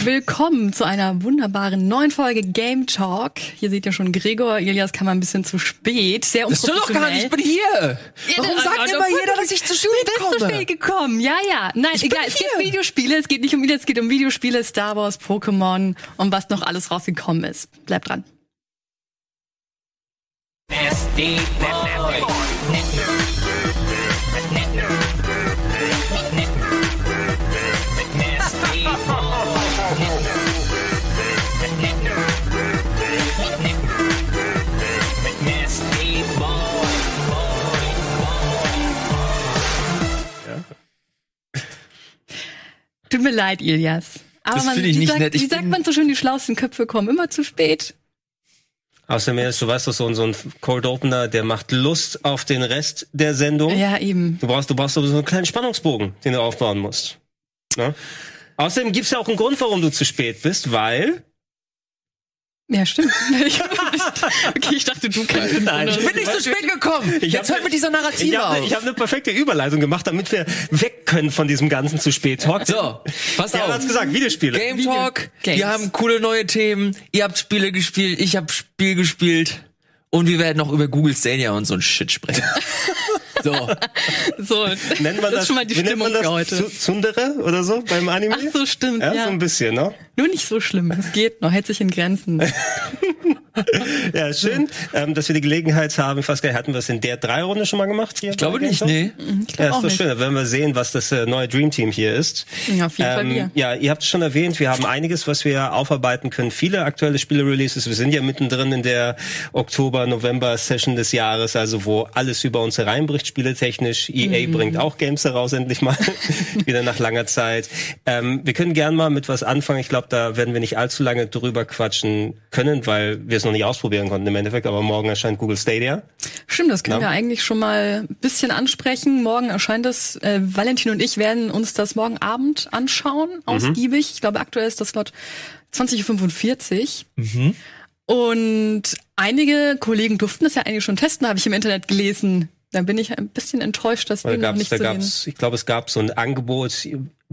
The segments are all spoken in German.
Willkommen zu einer wunderbaren neuen Folge Game Talk. Hier seht ihr schon Gregor, Elias kam ein bisschen zu spät. Sehr Das stimmt doch gar nicht, ich bin hier. Warum Ja, sagt aber immer jeder, dass ich zu spät Du bist zu komme? spät gekommen. Ja, ja. Nein, Ich egal. bin Es geht um Videospiele. Es geht nicht um Videos, es geht um Videospiele, Star Wars, Pokémon und was noch alles rausgekommen ist. Bleibt dran. Nasty Tut mir leid, Ilias. Aber Das man, finde ich wie, nicht sagt, nett. Ich wie sagt man so schön, die schlauesten Köpfe kommen immer zu spät. Außerdem ist, du weißt doch, so, ein- so ein Cold Opener, der macht Lust auf den Rest der Sendung. Ja, eben. Du brauchst, du brauchst so einen kleinen Spannungsbogen, den du aufbauen musst. Ne? Außerdem gibt's ja auch einen Grund, warum du zu spät bist, weil Ja, stimmt. Ich, okay, ich dachte, du kannst es Nein, Ich bin nicht zu spät gekommen. Ich Jetzt hab- hört mit dieser ich Narrative habe auf. ich hab eine perfekte Überleitung gemacht, damit wir weg können von diesem ganzen zu spät Talk. so, pass auf. hat's gesagt, Videospiele. Game Talk, Games. wir haben coole neue Themen. Ihr habt Spiele gespielt, ich hab Spiel gespielt. Und wir werden noch über Google Stadia und so ein Shit sprechen. so, so. Nennt man das das, schon mal die Stimmung für heute. Zu- Tsundere oder so beim Anime? Ach so, stimmt, Ja, ja. so ein bisschen, ne? Nur nicht so schlimm. Es geht noch, hält sich in Grenzen. Ja, schön, ähm, dass wir die Gelegenheit haben. Ich weiß gar nicht, hatten wir es in der drei Runde schon mal gemacht hier? ich glaube nicht, nee. Ich Ja, glaube ist doch schön. Da werden wir sehen, was das äh, neue Dream Team hier ist. Ja, auf jeden Fall wir. ja, ihr habt es schon erwähnt, wir haben einiges, was wir aufarbeiten können. Viele aktuelle Spiele-Releases. Wir sind ja mittendrin in der Oktober-November-Session des Jahres, also wo alles über uns hereinbricht, spieletechnisch. EA Mhm. bringt auch Games heraus, endlich mal. Wieder nach langer Zeit. Ähm, wir können gern mal mit was anfangen. Ich glaube, da werden wir nicht allzu lange drüber quatschen können, weil wir es noch nicht ausprobieren konnten im Endeffekt. Aber morgen erscheint Google Stadia. Stimmt, das können Ja. wir eigentlich schon mal ein bisschen ansprechen. Morgen erscheint es. Äh, Valentin und ich werden uns das morgen Abend anschauen, Mhm. ausgiebig. Ich glaube, aktuell ist das Slot 20.45 Uhr. Mhm. Und einige Kollegen durften das ja eigentlich schon testen, habe ich im Internet gelesen. Da bin ich ein bisschen enttäuscht, dass wir noch nicht da zu sehen. gab's, ich glaube, es gab so ein Angebot,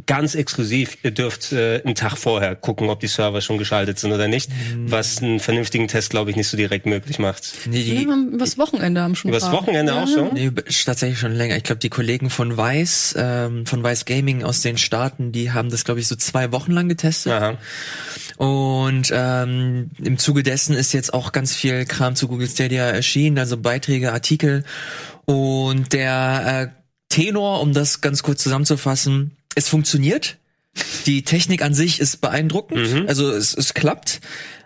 ganz exklusiv, ihr dürft äh, einen Tag vorher gucken, ob die Server schon geschaltet sind oder nicht, was einen vernünftigen Test, glaube ich, nicht so direkt möglich macht. Nee, Ja, die, haben- übers Wochenende haben schon. Übers paar. Wochenende ja, auch schon? nee, tatsächlich schon länger. Ich glaube, die Kollegen von Vice, ähm, von Vice Gaming aus den Staaten, die haben das, glaube ich, so zwei Wochen lang getestet. Aha. Und ähm, im Zuge dessen ist jetzt auch ganz viel Kram zu Google Stadia erschienen, also Beiträge, Artikel. Und der äh, Tenor, um das ganz kurz zusammenzufassen, es funktioniert. Die Technik an sich ist beeindruckend, also es, es klappt.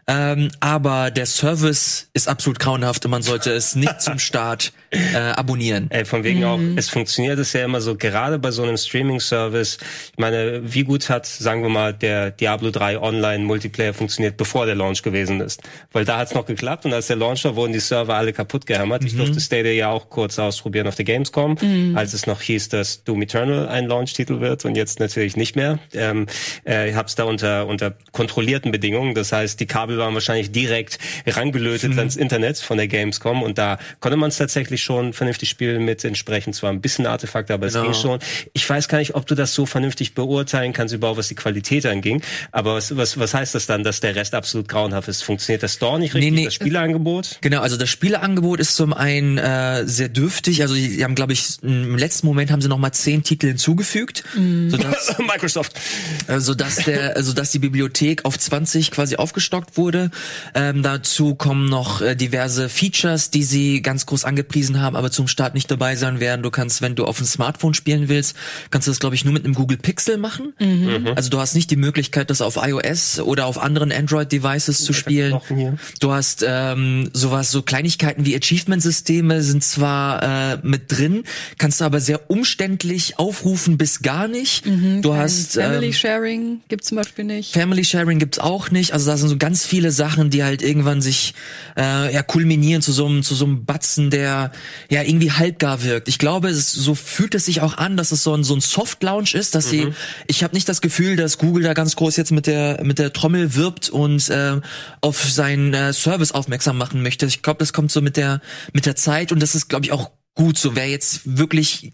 Ähm, aber der Service ist absolut grauenhaft und man sollte es nicht zum Start äh, abonnieren. Ey, von wegen auch, es funktioniert es ja immer so, gerade bei so einem Streaming-Service. Ich meine, wie gut hat, sagen wir mal, der Diablo 3 Online-Multiplayer funktioniert, bevor der Launch gewesen ist? Weil da hat's noch geklappt und als der Launch war, wurden die Server alle kaputt gehämmert. Ich durfte Stadia ja auch kurz ausprobieren auf der Gamescom, als es noch hieß, dass Doom Eternal ein Launch-Titel wird und jetzt natürlich nicht mehr. Ähm, äh, ich hab's da unter, unter kontrollierten Bedingungen. Das heißt, die Kabel waren wahrscheinlich direkt rangelötet ans Internet von der Gamescom und da konnte man es tatsächlich schon vernünftig spielen mit entsprechend zwar ein bisschen Artefakte, aber es Genau. ging schon. Ich weiß gar nicht, ob du das so vernünftig beurteilen kannst, überhaupt was die Qualität anging. Aber was, was, was heißt das dann, dass der Rest absolut grauenhaft ist? Funktioniert der Store nicht richtig, Nee, nee. das Spieleangebot? Genau, also das Spieleangebot ist zum einen äh, sehr dürftig. Also die haben, glaube ich, im letzten Moment haben sie noch mal zehn Titel hinzugefügt, sodass, Microsoft. äh, sodass der, also dass die Bibliothek auf 20 quasi aufgestockt wurde. Ähm, dazu kommen noch äh, diverse Features, die sie ganz groß angepriesen haben, aber zum Start nicht dabei sein werden. Du kannst, wenn du auf dem Smartphone spielen willst, kannst du das, glaube ich, nur mit einem Google Pixel machen. Also du hast nicht die Möglichkeit, das auf iOS oder auf anderen Android-Devices zu spielen. Du hast ähm, sowas, so Kleinigkeiten wie Achievement-Systeme sind zwar äh, mit drin, kannst du aber sehr umständlich aufrufen bis gar nicht. du hast Family ähm, Sharing gibt's zum Beispiel nicht. Family Sharing gibt's auch nicht. Also da sind so ganz viele Sachen, die halt irgendwann sich äh, ja kulminieren zu so einem zu so einem Batzen, der ja irgendwie halbgar wirkt. Ich glaube, es, so fühlt es sich auch an, dass es so ein so ein Soft Launch ist, dass sie. Ich habe nicht das Gefühl, dass Google da ganz groß jetzt mit der mit der Trommel wirbt und äh, auf seinen äh, Service aufmerksam machen möchte. Ich glaube, das kommt so mit der mit der Zeit und das ist, glaube ich, auch gut so. Wer jetzt wirklich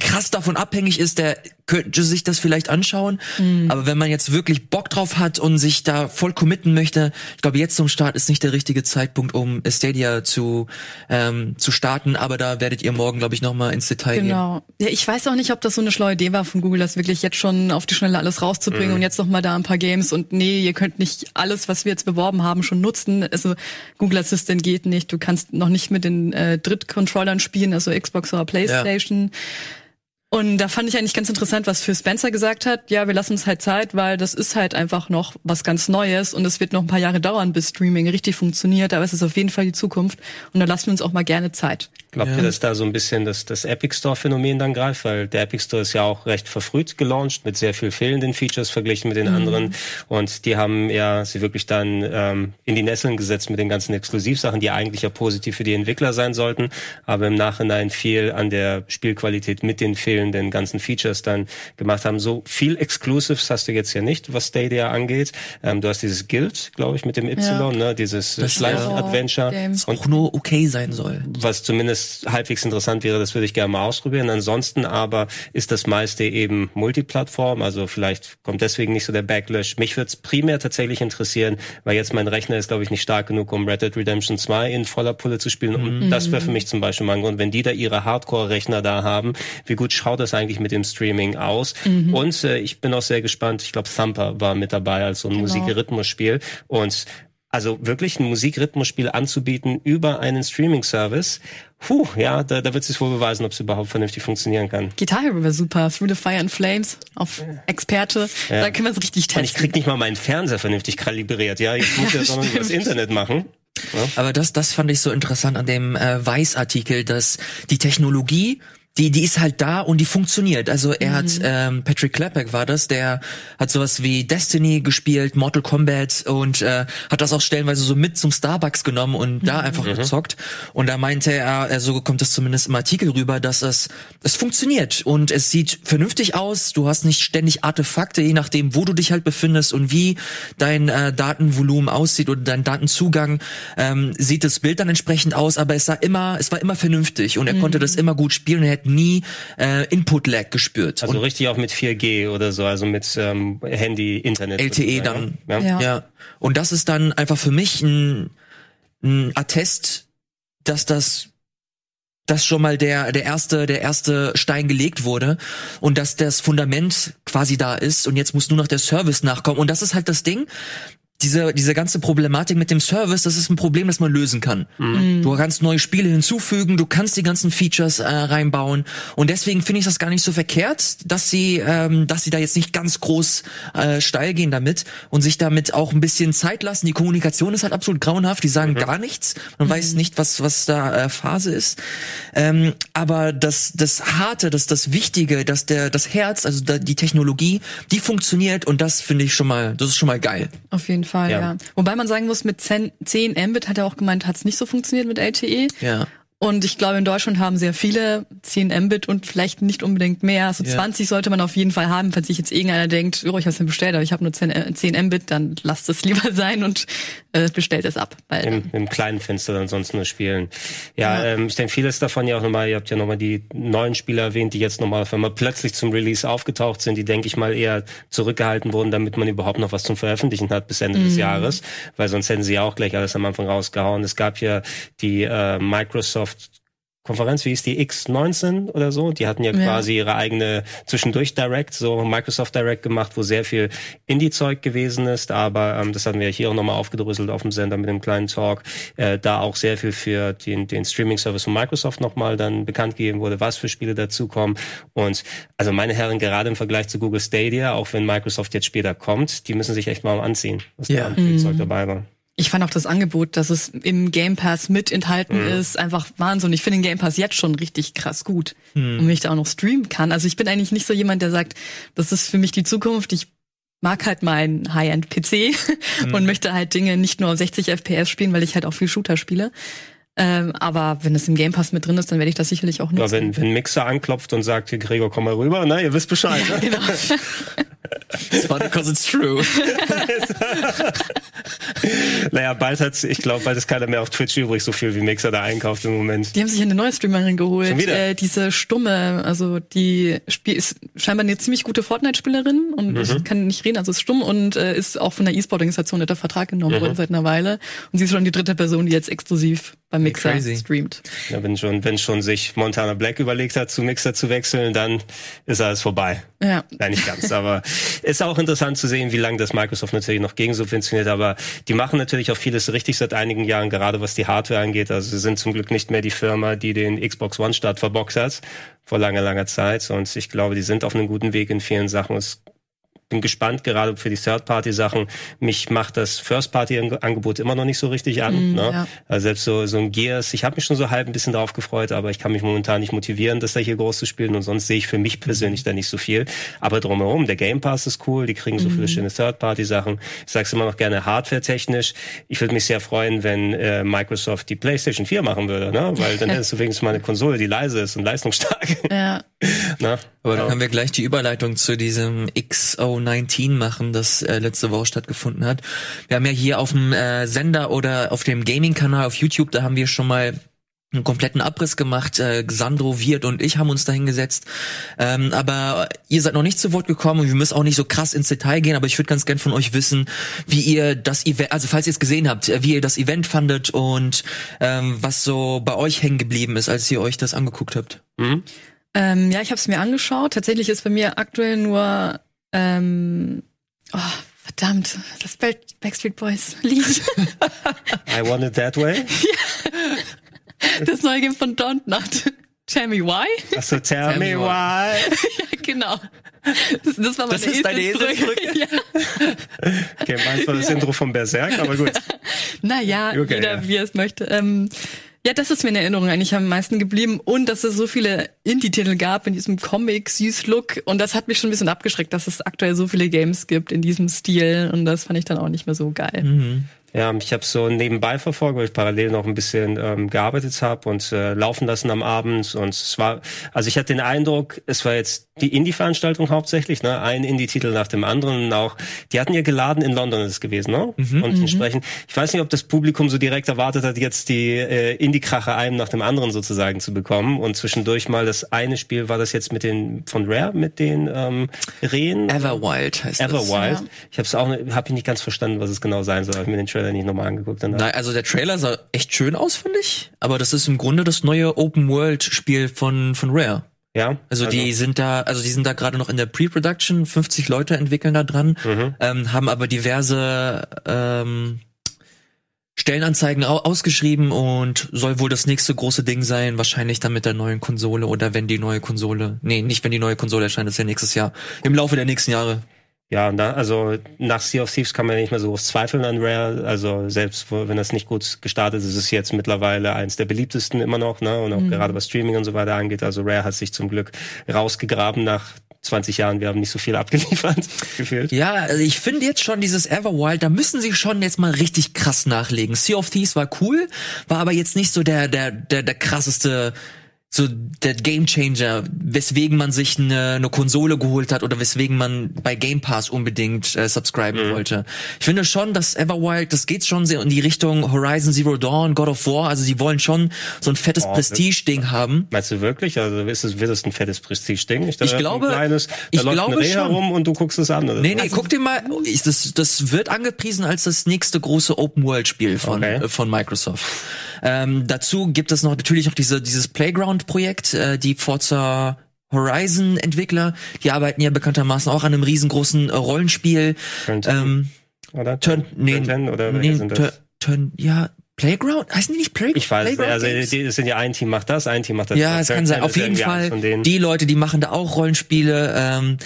krass davon abhängig ist, der könnte sich das vielleicht anschauen. Aber wenn man jetzt wirklich Bock drauf hat und sich da voll committen möchte, ich glaube, jetzt zum Start ist nicht der richtige Zeitpunkt, um Stadia zu, ähm, zu starten. Aber da werdet ihr morgen, glaube ich, nochmal ins Detail gehen. Genau. Ja, ich weiß auch nicht, ob das so eine schlaue Idee war von Google, das wirklich jetzt schon auf die Schnelle alles rauszubringen und jetzt noch mal da ein paar Games und nee, ihr könnt nicht alles, was wir jetzt beworben haben, schon nutzen. Also Google Assistant geht nicht. Du kannst noch nicht mit den äh, Drittcontrollern spielen, also Xbox oder PlayStation. Und da fand ich eigentlich ganz interessant, was für Spencer gesagt hat. Ja, wir lassen uns halt Zeit, weil das ist halt einfach noch was ganz Neues und es wird noch ein paar Jahre dauern, bis Streaming richtig funktioniert, aber es ist auf jeden Fall die Zukunft und da lassen wir uns auch mal gerne Zeit. Glaubt ihr, dass da so ein bisschen das, das Epic Store-Phänomen dann greift? Weil der Epic Store ist ja auch recht verfrüht gelauncht, mit sehr viel fehlenden Features verglichen mit den anderen. Und die haben ja sie wirklich dann ähm, in die Nesseln gesetzt mit den ganzen Exklusivsachen, die eigentlich ja positiv für die Entwickler sein sollten, aber im Nachhinein viel an der Spielqualität mit den fehlenden ganzen Features dann gemacht haben. So viel Exclusives hast du jetzt ja nicht, was Stadia angeht. Ähm, du hast dieses Guild, glaube ich, mit dem Y, Ja. ne? dieses Das Live-Adventure. Game. Auch nur okay sein soll. was zumindest halbwegs interessant wäre, das würde ich gerne mal ausprobieren. Ansonsten aber ist das meiste eben Multiplattform, also vielleicht kommt deswegen nicht so der Backlash. Mich würde es primär tatsächlich interessieren, weil jetzt mein Rechner ist, glaube ich, nicht stark genug, um Red Dead Redemption 2 in voller Pulle zu spielen. Und das wäre für mich zum Beispiel mal ein Grund, wenn die da ihre Hardcore-Rechner da haben, wie gut schaut das eigentlich mit dem Streaming aus? Und äh, ich bin auch sehr gespannt, ich glaube Thumper war mit dabei als so ein Genau. Musikrhythmusspiel und also wirklich ein Musikrhythmusspiel anzubieten über einen Streaming-Service, puh, ja, da, da wird sich wohl beweisen, ob es überhaupt vernünftig funktionieren kann. Guitar Hero wäre super. Through the Fire and Flames auf Experte. Da können wir es richtig Und ich testen. krieg nicht mal meinen Fernseher vernünftig kalibriert, ja, ich muss ja, noch über das Internet machen. Aber das, das fand ich so interessant an dem äh, Weiß-Artikel, dass die Technologie, die, die ist halt da und die funktioniert. Also er hat, ähm, Patrick Klepek war das, der hat sowas wie Destiny gespielt, Mortal Kombat und äh, hat das auch stellenweise so mit zum Starbucks genommen und da einfach gezockt. Und da meinte er, äh, so kommt es zumindest im Artikel rüber, dass es, es funktioniert und es sieht vernünftig aus. Du hast nicht ständig Artefakte, je nachdem, wo du dich halt befindest und wie dein äh, Datenvolumen aussieht oder dein Datenzugang, ähm, sieht das Bild dann entsprechend aus, aber es sah immer, es war immer vernünftig und er konnte das immer gut spielen und er nie äh, Input-Lag gespürt. Also und richtig auch mit 4G oder so, also mit ähm, Handy, Internet. LTE dann. Ja. Ja. Ja. Und das ist dann einfach für mich ein, ein Attest, dass das dass schon mal der der erste der erste Stein gelegt wurde und dass das Fundament quasi da ist und jetzt muss nur noch der Service nachkommen und das ist halt das Ding diese, diese ganze Problematik mit dem Service, das ist ein Problem, das man lösen kann. Du kannst neue Spiele hinzufügen, du kannst die ganzen Features äh, reinbauen und deswegen finde ich das gar nicht so verkehrt, dass sie, ähm, dass sie da jetzt nicht ganz groß äh, steil gehen damit und sich damit auch ein bisschen Zeit lassen. Die Kommunikation ist halt absolut grauenhaft, die sagen gar nichts, man weiß nicht, was was da äh, Phase ist. Ähm, aber das das harte, das das Wichtige, dass der das Herz, also da, die Technologie, die funktioniert und das finde ich schon mal, das ist schon mal geil. Auf jeden Fall, Ja. ja. Wobei man sagen muss, mit 10, 10 Mbit hat er auch gemeint, hat es nicht so funktioniert mit LTE. Ja. Und ich glaube, in Deutschland haben sehr viele 10 Mbit und vielleicht nicht unbedingt mehr. Also Ja. 20 sollte man auf jeden Fall haben, falls sich jetzt irgendeiner denkt, oh, ich habe es mir bestellt, aber ich habe nur 10, äh, 10 Mbit, dann lasst es lieber sein und äh, bestellt es ab. Weil Im, Im kleinen Fenster dann sonst nur spielen. Ja, Ähm, ich denke, vieles davon ja auch nochmal, ihr habt ja nochmal die neuen Spiele erwähnt, die jetzt nochmal auf einmal plötzlich zum Release aufgetaucht sind, die, denke ich mal, eher zurückgehalten wurden, damit man überhaupt noch was zum Veröffentlichen hat bis Ende des Jahres, weil sonst hätten sie ja auch gleich alles am Anfang rausgehauen. Es gab ja die äh, Microsoft Konferenz, wie ist die X19 oder so? Die hatten ja Ja. quasi ihre eigene zwischendurch Direct, so Microsoft Direct gemacht, wo sehr viel Indie-Zeug gewesen ist, aber ähm, das hatten wir ja hier auch nochmal aufgedröselt auf dem Sender mit dem kleinen Talk, äh, da auch sehr viel für den, den Streaming-Service von Microsoft nochmal dann bekannt gegeben wurde, was für Spiele dazukommen. Und also meine Herren, gerade im Vergleich zu Google Stadia, auch wenn Microsoft jetzt später kommt, die müssen sich echt mal anziehen, was Ja. da an viel Zeug dabei war. Ich fand auch das Angebot, dass es im Game Pass mit enthalten Mhm. ist, einfach Wahnsinn. Ich finde den Game Pass jetzt schon richtig krass gut. Mhm. Und wenn ich da auch noch streamen kann. Also ich bin eigentlich nicht so jemand, der sagt, das ist für mich die Zukunft. Ich mag halt meinen High-End-PC Mhm. und möchte halt Dinge nicht nur auf 60 FPS spielen, weil ich halt auch viel Shooter spiele. Ähm, aber wenn es im Game Pass mit drin ist, dann werde ich das sicherlich auch Ja, nutzen. wenn, wenn Mixer anklopft und sagt, Gregor, komm mal rüber, na, ihr wisst Bescheid. ne? genau. It's funny because it's true. Naja, bald hat's, ich glaube, bald ist keiner mehr auf Twitch übrig, so viel wie Mixer da einkauft im Moment. Die haben sich eine neue Streamerin geholt. Schon wieder? Äh, diese Stumme, also die Spiel ist scheinbar eine ziemlich gute Fortnite-Spielerin und Mhm. ich kann nicht reden, also ist stumm und äh, ist auch von der E-Sport-Organisation unter Vertrag genommen Mhm. worden seit einer Weile. Und sie ist schon die dritte Person, die jetzt exklusiv beim Mixer crazy. streamt. Ja, wenn schon, wenn schon sich Montana Black überlegt hat, zu Mixer zu wechseln, dann ist alles vorbei. Ja. Nein, nicht ganz, aber ist auch interessant zu sehen, wie lange das Microsoft natürlich noch gegensubventioniert, aber die machen natürlich auch vieles richtig seit einigen Jahren, gerade was die Hardware angeht. Also sie sind zum Glück nicht mehr die Firma, die den Xbox One Start verboxt hat vor langer, langer Zeit und ich glaube, die sind auf einem guten Weg in vielen Sachen. Es bin gespannt, gerade für die Third-Party-Sachen. Mich macht das First-Party-Angebot immer noch nicht so richtig an. Mm, ne? ja. Also selbst so, so ein Gears, ich habe mich schon so halb ein bisschen drauf gefreut, aber ich kann mich momentan nicht motivieren, das da hier groß zu spielen und sonst sehe ich für mich persönlich da nicht so viel. Aber drumherum, der Game Pass ist cool, die kriegen so viele schöne Third-Party-Sachen. Ich sag's immer noch gerne hardware-technisch. Ich würde mich sehr freuen, wenn äh, Microsoft die PlayStation 4 machen würde, ne? weil dann hättest du wenigstens mal eine Konsole, die leise ist und leistungsstark. Ja. ne? Aber dann können wir gleich die Überleitung zu diesem XO19 machen, das äh, letzte Woche stattgefunden hat. Wir haben ja hier auf dem äh, Sender oder auf dem Gaming-Kanal auf YouTube, da haben wir schon mal einen kompletten Abriss gemacht. Äh, Sandro, Wirt und ich haben uns da hingesetzt. Ähm, aber ihr seid noch nicht zu Wort gekommen und wir müssen auch nicht so krass ins Detail gehen, aber ich würde ganz gern von euch wissen, wie ihr das Event, also falls ihr es gesehen habt, wie ihr das Event fandet und ähm, was so bei euch hängen geblieben ist, als ihr euch das angeguckt habt. Ähm, ja, ich habe es mir angeschaut. Tatsächlich ist bei mir aktuell nur ähm, oh, verdammt, das Back- Backstreet Boys Lied. I want it that way. das neue Game von Don't Not. Tell me why? Achso, tell, Tell me me why. ja, genau. Das, das war meine Das ist deine Eselsbrücke. ja. Okay, meins war das Intro von Berserk, aber gut. Naja, Okay, jeder ja. wie er es möchte. Ähm, ja, das ist mir in Erinnerung eigentlich am meisten geblieben. Und dass es so viele Indie-Titel gab in diesem Comic-Süß-Look und das hat mich schon ein bisschen abgeschreckt, dass es aktuell so viele Games gibt in diesem Stil. Und das fand ich dann auch nicht mehr so geil. Ja, ich habe so nebenbei verfolgt, weil ich parallel noch ein bisschen ähm, gearbeitet habe und äh, laufen lassen am Abend. Und es war, also ich hatte den Eindruck, es war jetzt die Indie-Veranstaltung hauptsächlich, ne? Ein Indie-Titel nach dem anderen. Und auch, die hatten ja geladen in London ist es gewesen, ne? Und entsprechend, ich weiß nicht, ob das Publikum so direkt erwartet hat, jetzt die äh, Indie-Kracher einem nach dem anderen sozusagen zu bekommen. Und zwischendurch mal das eine Spiel war das jetzt mit den von Rare, mit den ähm, Rehen. Everwild heißt das. Everwild. Ja. Ich habe es auch, habe ich nicht ganz verstanden, was es genau sein soll. Ich mir den Trailer nicht nochmal angeguckt. Danach. Nein, also der Trailer sah echt schön aus, finde ich. Aber das ist im Grunde das neue Open-World-Spiel von, von Rare. Ja. Also, die sind da, also die sind da gerade noch in der Pre-Production, 50 Leute entwickeln da dran, ähm, haben aber diverse ähm, Stellenanzeigen au ausgeschrieben und soll wohl das nächste große Ding sein, wahrscheinlich dann mit der neuen Konsole oder wenn die neue Konsole, nee, nicht wenn die neue Konsole erscheint, das ist ja nächstes Jahr, im Laufe der nächsten Jahre. Ja, und da, also nach Sea of Thieves kann man ja nicht mehr so groß zweifeln an Rare. Also selbst wenn das nicht gut gestartet ist, ist es jetzt mittlerweile eins der beliebtesten immer noch, ne? Und auch gerade was Streaming und so weiter angeht. Also Rare hat sich zum Glück rausgegraben nach 20 Jahren. Wir haben nicht so viel abgeliefert, gefühlt. Ja, also ich finde jetzt schon dieses Everwild, da müssen sie schon jetzt mal richtig krass nachlegen. Sea of Thieves war cool, war aber jetzt nicht so der der der, der krasseste so der Gamechanger, weswegen man sich eine, eine Konsole geholt hat oder weswegen man bei Game Pass unbedingt äh, subscriben wollte. Ich finde schon, dass Everwild, das geht schon sehr in die Richtung Horizon Zero Dawn, God of War, also die wollen schon so ein fettes Oh, Prestige-Ding haben. Meinst du wirklich? Also ist es, wird es ein fettes Prestige-Ding? Ich da glaube- ein kleines, da ich läuft glaube ein Reh schon. herum und du guckst es an. Oder? Nee, nee, guck dir mal, ich- das, das wird angepriesen als das nächste große Open-World-Spiel von, Okay. äh, von Microsoft. Ähm, dazu gibt es noch natürlich auch diese, dieses Playground-Projekt, äh, die Forza Horizon-Entwickler, die arbeiten ja bekanntermaßen auch an einem riesengroßen äh, Rollenspiel. Turn 10, Ähm, oder? Turn, nee, Turn 10 oder nee, sind das? Turn, Turn, ja, Playground? Heißen die nicht Playground? Ich weiß, Playground also Games? die, es sind ja ein Team macht das, ein Team macht das. Ja, es kann sein. 10 Auf jeden Fall. Die Leute, die machen da auch Rollenspiele. Ähm,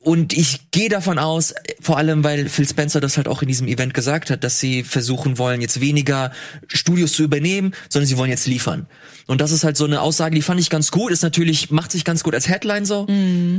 und ich gehe davon aus, vor allem weil Phil Spencer das halt auch in diesem Event gesagt hat, dass sie versuchen wollen, jetzt weniger Studios zu übernehmen, sondern sie wollen jetzt liefern. Und das ist halt so eine Aussage, die fand ich ganz gut. Ist natürlich, macht sich ganz gut als Headline so.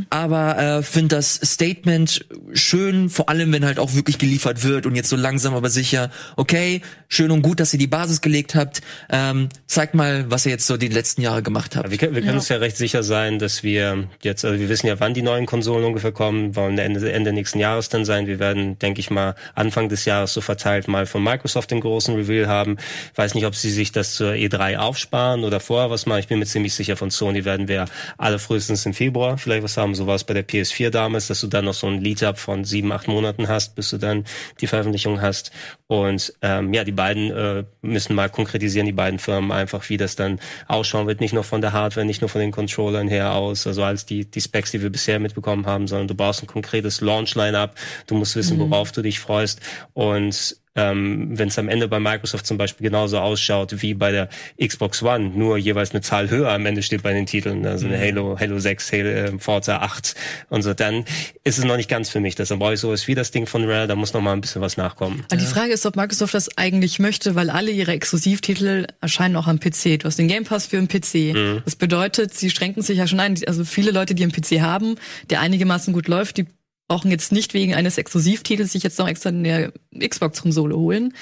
Aber äh, finde das Statement schön, vor allem wenn halt auch wirklich geliefert wird und jetzt so langsam aber sicher, okay, schön und gut, dass ihr die Basis gelegt habt. Ähm, zeigt mal, was ihr jetzt so die letzten Jahre gemacht habt. Wir, wir können uns ja recht sicher sein, dass wir jetzt, also wir wissen ja, wann die neuen Konsolen ungefähr kommen. Bekommen, wollen Ende, Ende nächsten Jahres dann sein. Wir werden, denke ich mal, Anfang des Jahres so verteilt mal von Microsoft den großen Reveal haben. Ich weiß nicht, ob sie sich das zur E3 aufsparen oder vorher was machen. Ich bin mir ziemlich sicher, von Sony werden wir alle frühestens im Februar vielleicht was haben. So war es bei der PS4 damals, dass du dann noch so ein Lead-Up von sieben, acht Monaten hast, bis du dann die Veröffentlichung hast. Und ähm, ja, die beiden äh, müssen mal konkretisieren, die beiden Firmen einfach, wie das dann ausschauen wird. Nicht nur von der Hardware, nicht nur von den Controllern her aus, also als die, die Specs, die wir bisher mitbekommen haben, sondern du brauchst ein konkretes Launch-Line-Up. Du musst wissen, worauf du dich freust. Und ähm, wenn es am Ende bei Microsoft zum Beispiel genauso ausschaut wie bei der Xbox One, nur jeweils eine Zahl höher am Ende steht bei den Titeln, also eine Halo, Halo 6, Halo, äh, Forza 8 und so, dann ist es noch nicht ganz für mich. Deshalb brauche ich sowas wie das Ding von Rare, da muss noch mal ein bisschen was nachkommen. Aber die Frage ist, ob Microsoft das eigentlich möchte, weil alle ihre Exklusivtitel erscheinen auch am PC. Du hast den Game Pass für den PC. Das bedeutet, sie schränken sich ja schon ein. Also viele Leute, die einen PC haben, der einigermaßen gut läuft, die brauchen jetzt nicht wegen eines Exklusivtitels sich jetzt noch extra eine Xbox-Konsole holen.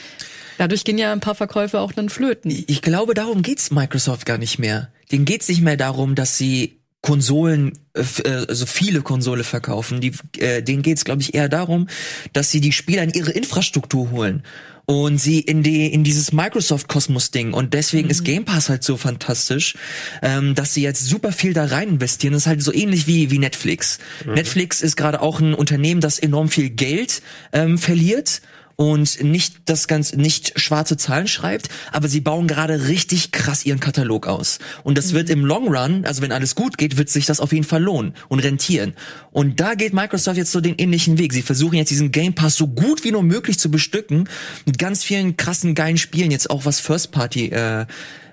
Dadurch gehen ja ein paar Verkäufe auch dann flöten. Ich glaube, darum geht's Microsoft gar nicht mehr. Denen geht's nicht mehr darum, dass sie Konsolen, äh, also viele Konsole verkaufen. Die, äh, denen geht's, glaube ich, eher darum, dass sie die Spieler in ihre Infrastruktur holen und sie in die in dieses Microsoft-Kosmos-Ding. Und deswegen ist Game Pass halt so fantastisch, ähm, dass sie jetzt super viel da rein investieren. Das ist halt so ähnlich wie wie Netflix. Netflix ist gerade auch ein Unternehmen, das enorm viel Geld ähm, verliert und nicht das ganz nicht schwarze Zahlen schreibt, aber sie bauen gerade richtig krass ihren Katalog aus. Und das wird im Long Run, also wenn alles gut geht, wird sich das auf jeden Fall lohnen und rentieren. Und da geht Microsoft jetzt so den ähnlichen Weg. Sie versuchen jetzt diesen Game Pass so gut wie nur möglich zu bestücken mit ganz vielen krassen geilen Spielen jetzt auch was First Party äh,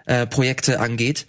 äh, Projekte angeht.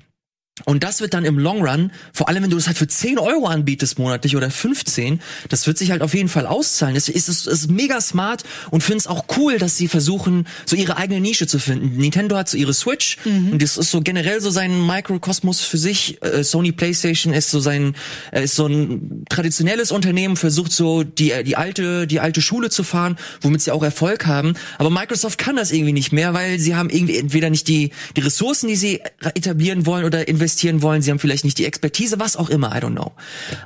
Und das wird dann im Long Run, vor allem wenn du das halt für 10 Euro anbietest monatlich oder 15, das wird sich halt auf jeden Fall auszahlen. Es ist, es ist mega smart und finde es auch cool, dass sie versuchen, so ihre eigene Nische zu finden. Nintendo hat so ihre Switch und das ist so generell so sein Mikrokosmos für sich. Äh, Sony PlayStation ist so sein, äh, ist so ein traditionelles Unternehmen, versucht so die, äh, die alte, die alte Schule zu fahren, womit sie auch Erfolg haben. Aber Microsoft kann das irgendwie nicht mehr, weil sie haben irgendwie entweder nicht die, die Ressourcen, die sie etablieren wollen oder investieren wollen. Sie haben vielleicht nicht die Expertise, was auch immer, I don't know.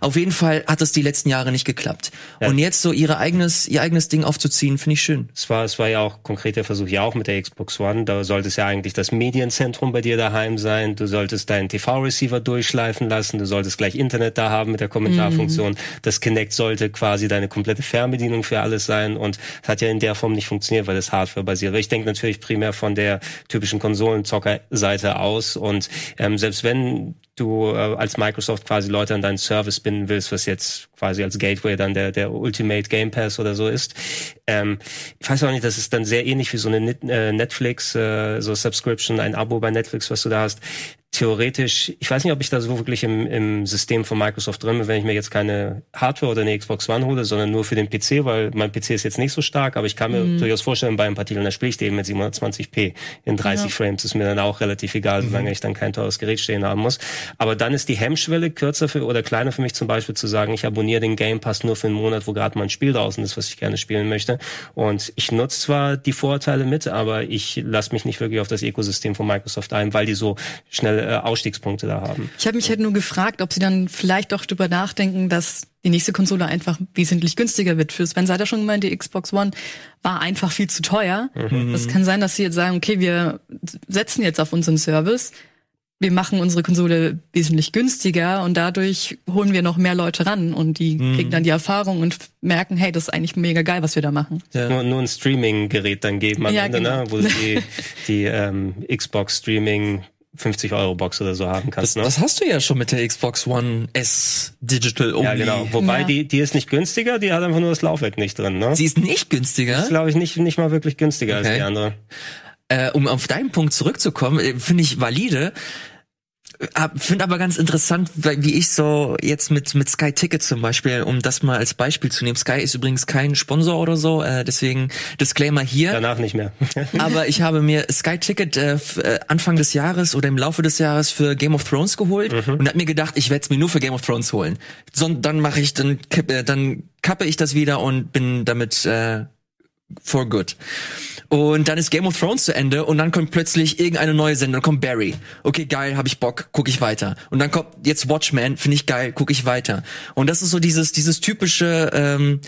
Auf jeden Fall hat es die letzten Jahre nicht geklappt. Und jetzt so ihre eigenes, ihr eigenes Ding aufzuziehen, finde ich schön. Es war, es war ja auch konkret der Versuch ja auch mit der Xbox One. Da sollte es ja eigentlich das Medienzentrum bei dir daheim sein. Du solltest deinen TV-Receiver durchschleifen lassen. Du solltest gleich Internet da haben mit der Kommentarfunktion. Das Kinect sollte quasi deine komplette Fernbedienung für alles sein. Und es hat ja in der Form nicht funktioniert, weil es Hardware basiert. Ich denke natürlich primär von der typischen Konsolenzocker-Seite aus. Und ähm, selbst wenn du äh, als Microsoft quasi Leute an deinen Service binden willst, was jetzt quasi als Gateway dann der, der Ultimate Game Pass oder so ist. Ähm, ich weiß auch nicht, das ist dann sehr ähnlich wie so eine äh, Netflix, äh, so Subscription, ein Abo bei Netflix, was du da hast. Theoretisch, ich weiß nicht, ob ich da so wirklich im, im System von Microsoft drin bin, wenn ich mir jetzt keine Hardware oder eine Xbox One hole, sondern nur für den PC, weil mein PC ist jetzt nicht so stark, aber ich kann mir durchaus vorstellen, bei ein paar Titeln, da spiele ich den mit 720p in 30 Frames, ist mir dann auch relativ egal, solange ich dann kein teures Gerät stehen haben muss. Aber dann ist die Hemmschwelle kürzer für, oder kleiner für mich zum Beispiel zu sagen, ich abonniere den Game Pass nur für einen Monat, wo gerade mal ein Spiel draußen ist, was ich gerne spielen möchte. Und ich nutze zwar die Vorteile mit, aber ich lasse mich nicht wirklich auf das Ökosystem von Microsoft ein, weil die so schnell äh, Ausstiegspunkte da haben. Ich habe mich halt nur gefragt, ob sie dann vielleicht doch drüber nachdenken, dass die nächste Konsole einfach wesentlich günstiger wird. Für Sven hat ja schon gemeint, die Xbox One war einfach viel zu teuer. Das kann sein, dass sie jetzt sagen, okay, wir setzen jetzt auf unseren Service, wir machen unsere Konsole wesentlich günstiger und dadurch holen wir noch mehr Leute ran und die kriegen dann die Erfahrung und merken, hey, das ist eigentlich mega geil, was wir da machen. Nur, nur ein Streaming-Gerät dann geben am Ja, Ende, genau. ne? wo du die, die ähm, Xbox Streaming 50 Euro Box oder so haben kannst. Ne? Das hast du ja schon mit der Xbox One S Digital Only. Ja, genau. Wobei Ja. die, die ist nicht günstiger, die hat einfach nur das Laufwerk nicht drin. Ne? Sie ist nicht günstiger. ist, glaube ich, nicht, nicht mal wirklich günstiger als Okay. die andere. äh, um auf deinen Punkt zurückzukommen, äh, finde ich valide. Finde aber ganz interessant, wie ich so jetzt mit mit Sky Ticket zum Beispiel, um das mal als Beispiel zu nehmen. Sky ist übrigens kein Sponsor oder so, äh, deswegen Disclaimer hier. Danach nicht mehr. Aber ich habe mir Sky Ticket äh, äh, Anfang des Jahres oder im Laufe des Jahres für Game of Thrones geholt und hab mir gedacht, ich werde es mir nur für Game of Thrones holen. Son dann mache ich dann äh, dann kappe ich das wieder und bin damit äh, for good. Und dann ist Game of Thrones zu Ende und dann kommt plötzlich irgendeine neue Sendung, dann kommt Barry. Okay, geil, habe ich Bock, gucke ich weiter. Und dann kommt jetzt Watchmen, finde ich geil, gucke ich weiter. Und das ist so dieses dieses typische ähm,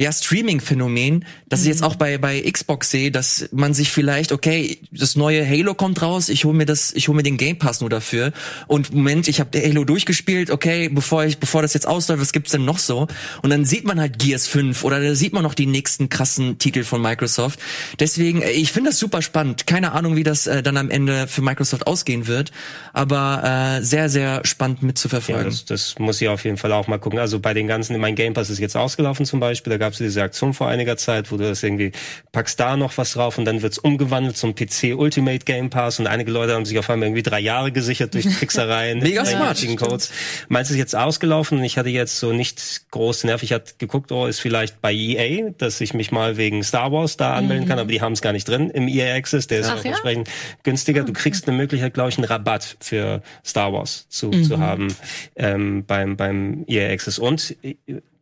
ja, Streaming-Phänomen, das ich jetzt auch bei, bei Xbox sehe, dass man sich vielleicht, okay, das neue Halo kommt raus, ich hole mir das, ich hole mir den Game Pass nur dafür. Und Moment, ich habe Halo durchgespielt, okay, bevor ich, bevor das jetzt ausläuft, was gibt's denn noch so? Und dann sieht man halt Gears 5 oder da sieht man noch die nächsten krassen Titel von Microsoft. Deswegen, äh, ich finde das super spannend. Keine Ahnung, wie das äh, dann am Ende für Microsoft ausgehen wird, aber äh, sehr, sehr spannend Ja, mitzuverfolgen. das, das muss ich auf jeden Fall auch mal gucken. Also bei den ganzen, mein Game Pass ist jetzt ausgelaufen zum Beispiel, gab es diese Aktion vor einiger Zeit, wo du das irgendwie packst da noch was drauf und dann wird's umgewandelt zum PC Ultimate Game Pass und einige Leute haben sich auf einmal irgendwie drei Jahre gesichert durch Tricksereien. Mega smart. Codes. Meins ist jetzt ausgelaufen und ich hatte jetzt so nicht groß nervig. Ich hatte geguckt, oh, ist vielleicht bei EA, dass ich mich mal wegen Star Wars da anmelden kann, aber die haben es gar nicht drin im EA Access, der ist Ach auch ja? entsprechend günstiger. Du kriegst eine Möglichkeit, glaube ich, einen Rabatt für Star Wars zu, zu haben ähm, beim, beim EA Access. Und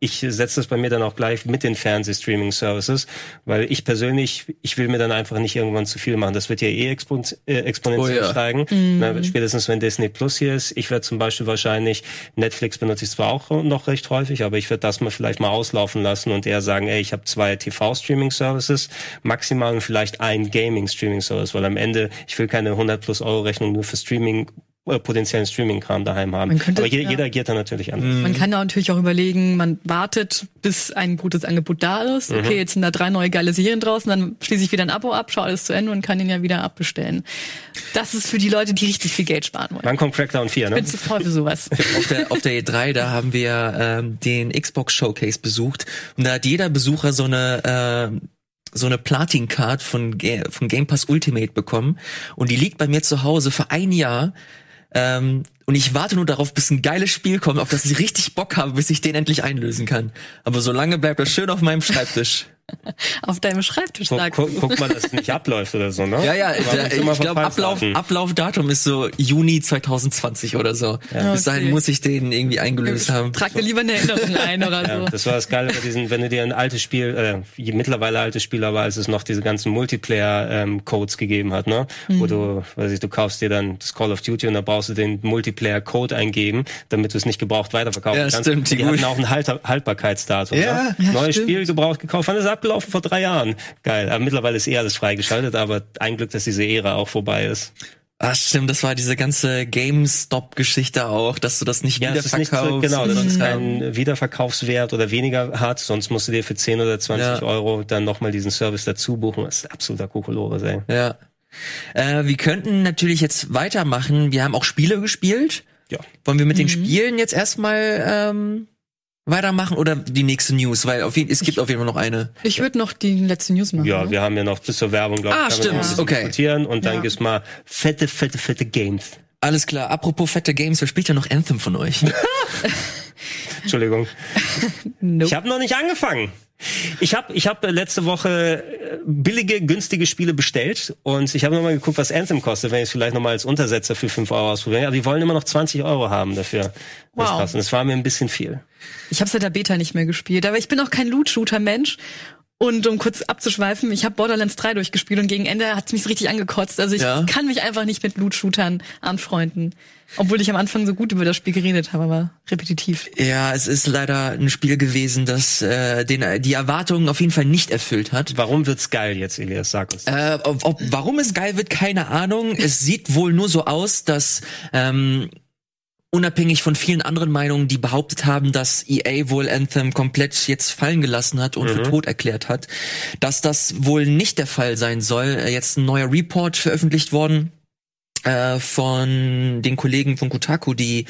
ich setze das bei mir dann auch gleich mit den Fernseh-Streaming-Services, weil ich persönlich, ich will mir dann einfach nicht irgendwann zu viel machen. Das wird ja eh expon äh, exponentiell Oh ja. steigen. Na, spätestens wenn Disney Plus hier ist. Ich werde zum Beispiel wahrscheinlich, Netflix benutze ich zwar auch noch recht häufig, aber ich werde das mal vielleicht mal auslaufen lassen und eher sagen, ey, ich habe zwei TV-Streaming-Services, maximal und vielleicht ein Gaming-Streaming-Service, weil am Ende, ich will keine 100 plus Euro Rechnung nur für Streaming äh, potenziellen Streaming-Kram daheim haben. Man könnte- aber je, ja. jeder agiert da natürlich anders. Man kann da natürlich auch überlegen, man wartet, bis ein gutes Angebot da ist. Mhm. Okay, jetzt sind da drei neue geile Serien draußen, dann schließe ich wieder ein Abo ab, schaue alles zu Ende und kann den ja wieder abbestellen. Das ist für die Leute, die richtig viel Geld sparen wollen. Wann kommt Crackdown 4, ne? Ich bin zu voll für sowas. auf der, auf der E3, da haben wir ähm, den Xbox Showcase besucht und da hat jeder Besucher so eine äh, so eine Platin-Card von, von Game Pass Ultimate bekommen und die liegt bei mir zu Hause für ein Jahr ähm, und ich warte nur darauf, bis ein geiles Spiel kommt, auf das ich richtig Bock habe, bis ich den endlich einlösen kann. Aber solange bleibt das schön auf meinem Schreibtisch. Auf deinem Schreibtisch Guck, lag. guck, guck mal, dass es nicht abläuft oder so, ne? Ja, ja, mal ich glaube Ablauf. Ablaufdatum ist so Juni 2020 oder so. Bis dahin Okay. muss ich den irgendwie eingelöst haben. Trag dir lieber eine Erinnerung ein oder Ja, so. das war das Geile bei diesen, wenn du dir ein altes Spiel, äh, je- mittlerweile altes Spiel, aber als es noch diese ganzen Multiplayer-Codes gegeben hat, ne? Wo du, weiß ich, du kaufst dir dann das Call of Duty und da brauchst du den Multiplayer-Code eingeben, damit du es nicht gebraucht weiterverkaufen Ja, kannst. stimmt, die die hatten auch ein Halter Haltbarkeitsdatum. Ja. ne? Ja, Neues stimmt. Spiel gebraucht gekauft, ist es abgelaufen? Vor drei Jahren. Geil. Aber mittlerweile ist eh alles freigeschaltet, aber ein Glück, dass diese Ära auch vorbei ist. Ah, stimmt, das war diese ganze GameStop-Geschichte auch, dass du das nicht Ja, es ist nicht wiederverkaufst. genau, das ist Ja. kein Wiederverkaufswert oder weniger hat, sonst musst du dir für 10 oder 20 Ja. Euro dann nochmal diesen Service dazu buchen. Das ist absoluter Kokolores, ey. Ja. Äh, wir könnten natürlich jetzt weitermachen. Wir haben auch Spiele gespielt. Ja. Wollen wir mit den Spielen jetzt erstmal ähm, weitermachen oder die nächste News? Weil auf jeden, es gibt auf jeden Fall noch eine. Ich würde noch die letzte News machen. Ja, ne? wir haben ja noch bis zur Werbung, glaube Ah, ich, kann man stimmt, okay. diskutieren und dann Ja. gibt's mal fette, fette, fette Games. Alles klar. Apropos fette Games, wer spielt ja noch Anthem von euch? Entschuldigung. Nope. Ich habe noch nicht angefangen. Ich habe ich hab äh, letzte Woche äh, billige, günstige Spiele bestellt und ich habe nochmal geguckt, was Anthem kostet, wenn ich es vielleicht nochmal als Untersetzer für 5 Euro ausprobiere. Aber die wollen immer noch 20 Euro haben dafür. Wow. das war mir ein bisschen viel. Ich habe seit der Beta nicht mehr gespielt, aber ich bin auch kein Loot-Shooter-Mensch. Und um kurz abzuschweifen, ich habe Borderlands 3 durchgespielt und gegen Ende hat es mich richtig angekotzt. Also ich Ja. kann mich einfach nicht mit Loot-Shootern anfreunden. Obwohl ich am Anfang so gut über das Spiel geredet habe, aber repetitiv. ja, es ist leider ein Spiel gewesen, das äh, den, die Erwartungen auf jeden Fall nicht erfüllt hat. Warum wird's geil jetzt, Elias? Sag uns. Äh, ob, ob, warum es geil wird, keine Ahnung. Es sieht wohl nur so aus, dass ähm, unabhängig von vielen anderen Meinungen, die behauptet haben, dass EA wohl Anthem komplett jetzt fallen gelassen hat und für tot erklärt hat, dass das wohl nicht der Fall sein soll. Äh, Jetzt ein neuer Report veröffentlicht worden äh, von den Kollegen von Kotaku, die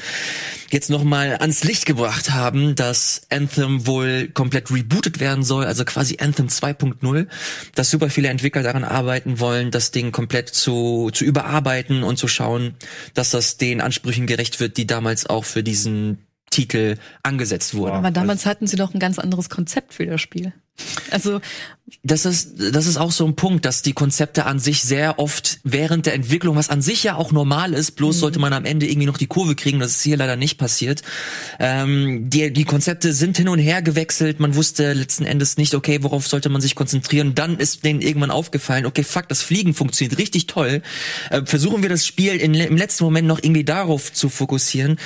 jetzt noch mal ans Licht gebracht haben, dass Anthem wohl komplett rebootet werden soll, also quasi Anthem 2.0, dass super viele Entwickler daran arbeiten wollen, das Ding komplett zu, zu überarbeiten und zu schauen, dass das den Ansprüchen gerecht wird, die damals auch für diesen Titel angesetzt wurden. Aber damals hatten sie doch ein ganz anderes Konzept für das Spiel. Also das ist, das ist auch so ein Punkt, dass die Konzepte an sich sehr oft während der Entwicklung, was an sich ja auch normal ist, bloß sollte man am Ende irgendwie noch die Kurve kriegen, das ist hier leider nicht passiert. Ähm, die, die Konzepte sind hin und her gewechselt, man wusste letzten Endes nicht, okay, worauf sollte man sich konzentrieren. Dann ist denen irgendwann aufgefallen, okay, fuck, das Fliegen funktioniert richtig toll. Äh, versuchen wir das Spiel in, im letzten Moment noch irgendwie darauf zu fokussieren.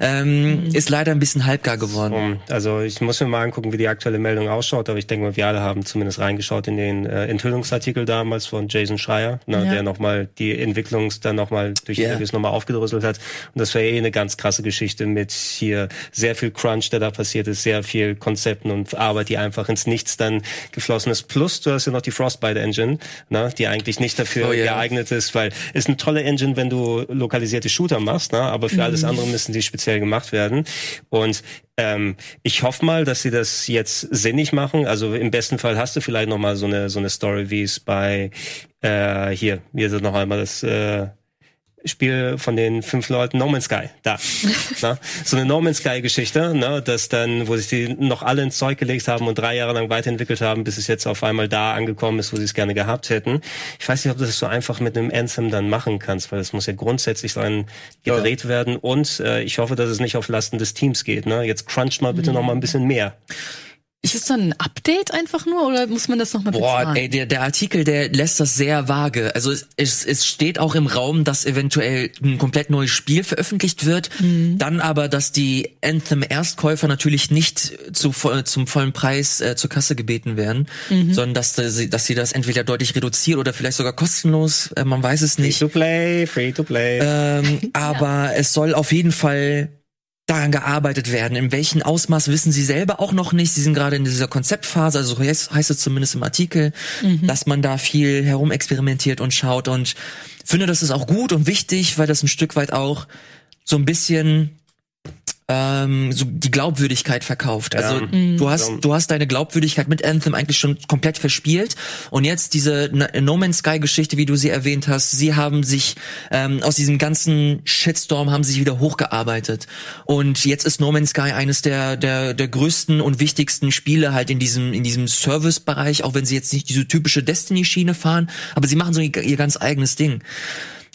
Ähm, Ist leider ein bisschen halbgar geworden. Also ich muss mir mal angucken, wie die aktuelle Meldung ausschaut, aber ich denke mal, wir alle haben zumindest reingeschaut in den äh, Enthüllungsartikel damals von Jason Schreier, ne, Ja. der nochmal die Entwicklungs dann nochmal durch Ja. Interviews nochmal aufgedröselt hat. Und das war eh eine ganz krasse Geschichte mit hier sehr viel Crunch, der da passiert ist, sehr viel Konzepten und Arbeit, die einfach ins Nichts dann geflossen ist. Plus, du hast ja noch die Frostbite Engine, ne, die eigentlich nicht dafür Oh, ja. geeignet ist, weil ist eine tolle Engine, wenn du lokalisierte Shooter machst, ne, aber für alles andere müssen die speziell gemacht werden. Und ähm, ich hoffe mal, dass sie das jetzt sinnig machen. Also im besten Fall hast du vielleicht noch mal so eine so eine Story, wie es bei äh, hier, hier ist noch einmal das äh, Spiel von den fünf Leuten No Man's Sky, da. na? So eine No Man's Sky Geschichte, ne? dass dann, wo sich die noch alle ins Zeug gelegt haben und drei Jahre lang weiterentwickelt haben, bis es jetzt auf einmal da angekommen ist, wo sie es gerne gehabt hätten. Ich weiß nicht, ob du das so einfach mit einem Anthem dann machen kannst, weil es muss ja grundsätzlich dann gedreht werden und äh, ich hoffe, dass es nicht auf Lasten des Teams geht. Ne? Jetzt crunch mal bitte noch mal ein bisschen mehr. Ist es dann ein Update einfach nur oder muss man das nochmal Boah, bezahlen? ey, der, der Artikel, der lässt das sehr vage. Also es, es, es steht auch im Raum, dass eventuell ein komplett neues Spiel veröffentlicht wird, dann aber, dass die Anthem-Erstkäufer natürlich nicht zu, zum vollen Preis äh, zur Kasse gebeten werden, sondern dass, da sie- dass sie das entweder deutlich reduziert oder vielleicht sogar kostenlos, äh, man weiß es Free nicht. to play, free to play. Ähm, aber es soll auf jeden Fall daran gearbeitet werden. In welchem Ausmaß wissen sie selber auch noch nicht. Sie sind gerade in dieser Konzeptphase, also so heißt, heißt es zumindest im Artikel, dass man da viel herumexperimentiert und schaut und finde, das ist auch gut und wichtig, weil das ein Stück weit auch so ein bisschen ähm, so die Glaubwürdigkeit verkauft. Also du hast du hast deine Glaubwürdigkeit mit Anthem eigentlich schon komplett verspielt und jetzt diese No Man's Sky Geschichte, wie du sie erwähnt hast, sie haben sich ähm, aus diesem ganzen Shitstorm haben sich wieder hochgearbeitet und jetzt ist No Man's Sky eines der der der größten und wichtigsten Spiele halt in diesem in diesem Service Bereich, auch wenn sie jetzt nicht diese typische Destiny Schiene fahren, aber sie machen so ihr, ihr ganz eigenes Ding.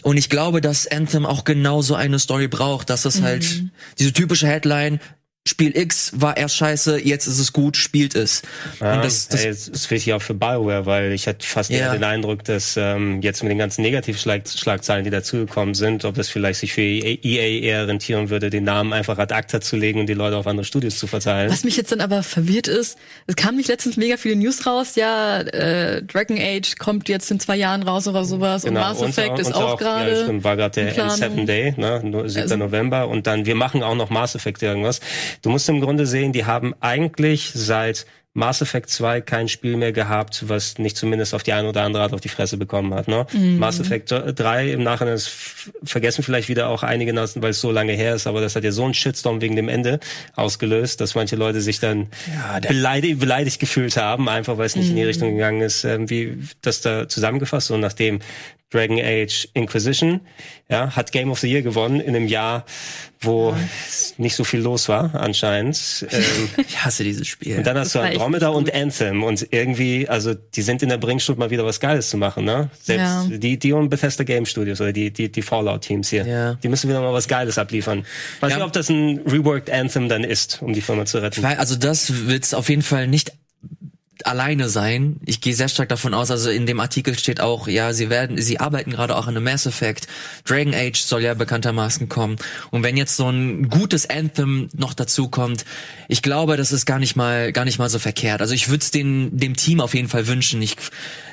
Und ich glaube, dass Anthem auch genau so eine Story braucht, dass es halt diese typische Headline, Spiel X war erst scheiße, jetzt ist es gut, spielt es. Ja, Und das, das ey, es ist wichtig auch für Bioware, weil ich hatte fast Ja. eher den Eindruck, dass ähm, jetzt mit den ganzen Negativschlagzeilen, die dazugekommen sind, ob das vielleicht sich für EA eher rentieren würde, den Namen einfach ad acta zu legen und die Leute auf andere Studios zu verteilen. Was mich jetzt dann aber verwirrt ist, es kam nicht letztens mega viele News raus, ja, äh, Dragon Age kommt jetzt in zwei Jahren raus oder sowas und Mass und- Effect ist und auch Ja, gerade. stimmt, war gerade in der. Seven Day, ne, nur 7. Also- November und dann, wir machen auch noch Mass Effect irgendwas. Du musst im Grunde sehen, die haben eigentlich seit Mass Effect 2 kein Spiel mehr gehabt, was nicht zumindest auf die eine oder andere Art auf die Fresse bekommen hat. Ne? Mhm. Mass Effect 3 im Nachhinein f- vergessen vielleicht wieder auch einige, weil es so lange her ist, aber das hat ja so einen Shitstorm wegen dem Ende ausgelöst, dass manche Leute sich dann beleidigt, beleidigt gefühlt haben, einfach weil es nicht in die Richtung gegangen ist, ähm, wie das da zusammengefasst. Und nachdem Dragon Age Inquisition, ja, hat Game of the Year gewonnen in einem Jahr, wo es nicht so viel los war, anscheinend. Ähm, ich hasse dieses Spiel. und dann hast du war echt Andromeda und Anthem und irgendwie, also die sind in der Bringschuld mal wieder was Geiles zu machen, ne? Selbst Ja. die, die und Bethesda Game Studios oder die, die, die Fallout-Teams hier, Ja. die müssen wieder mal was Geiles abliefern. Weiß Ja. nicht, ob das ein reworked Anthem dann ist, um die Firma zu retten. Weil, also das wird's auf jeden Fall nicht alleine sein. Ich gehe sehr stark davon aus, also in dem Artikel steht auch, ja, sie werden, sie arbeiten gerade auch an einem Mass Effect. Dragon Age soll ja bekanntermaßen kommen. Und wenn jetzt so ein gutes Anthem noch dazu kommt, ich glaube, das ist gar nicht mal, gar nicht mal so verkehrt. Also ich würde es dem Team auf jeden Fall wünschen. Ich,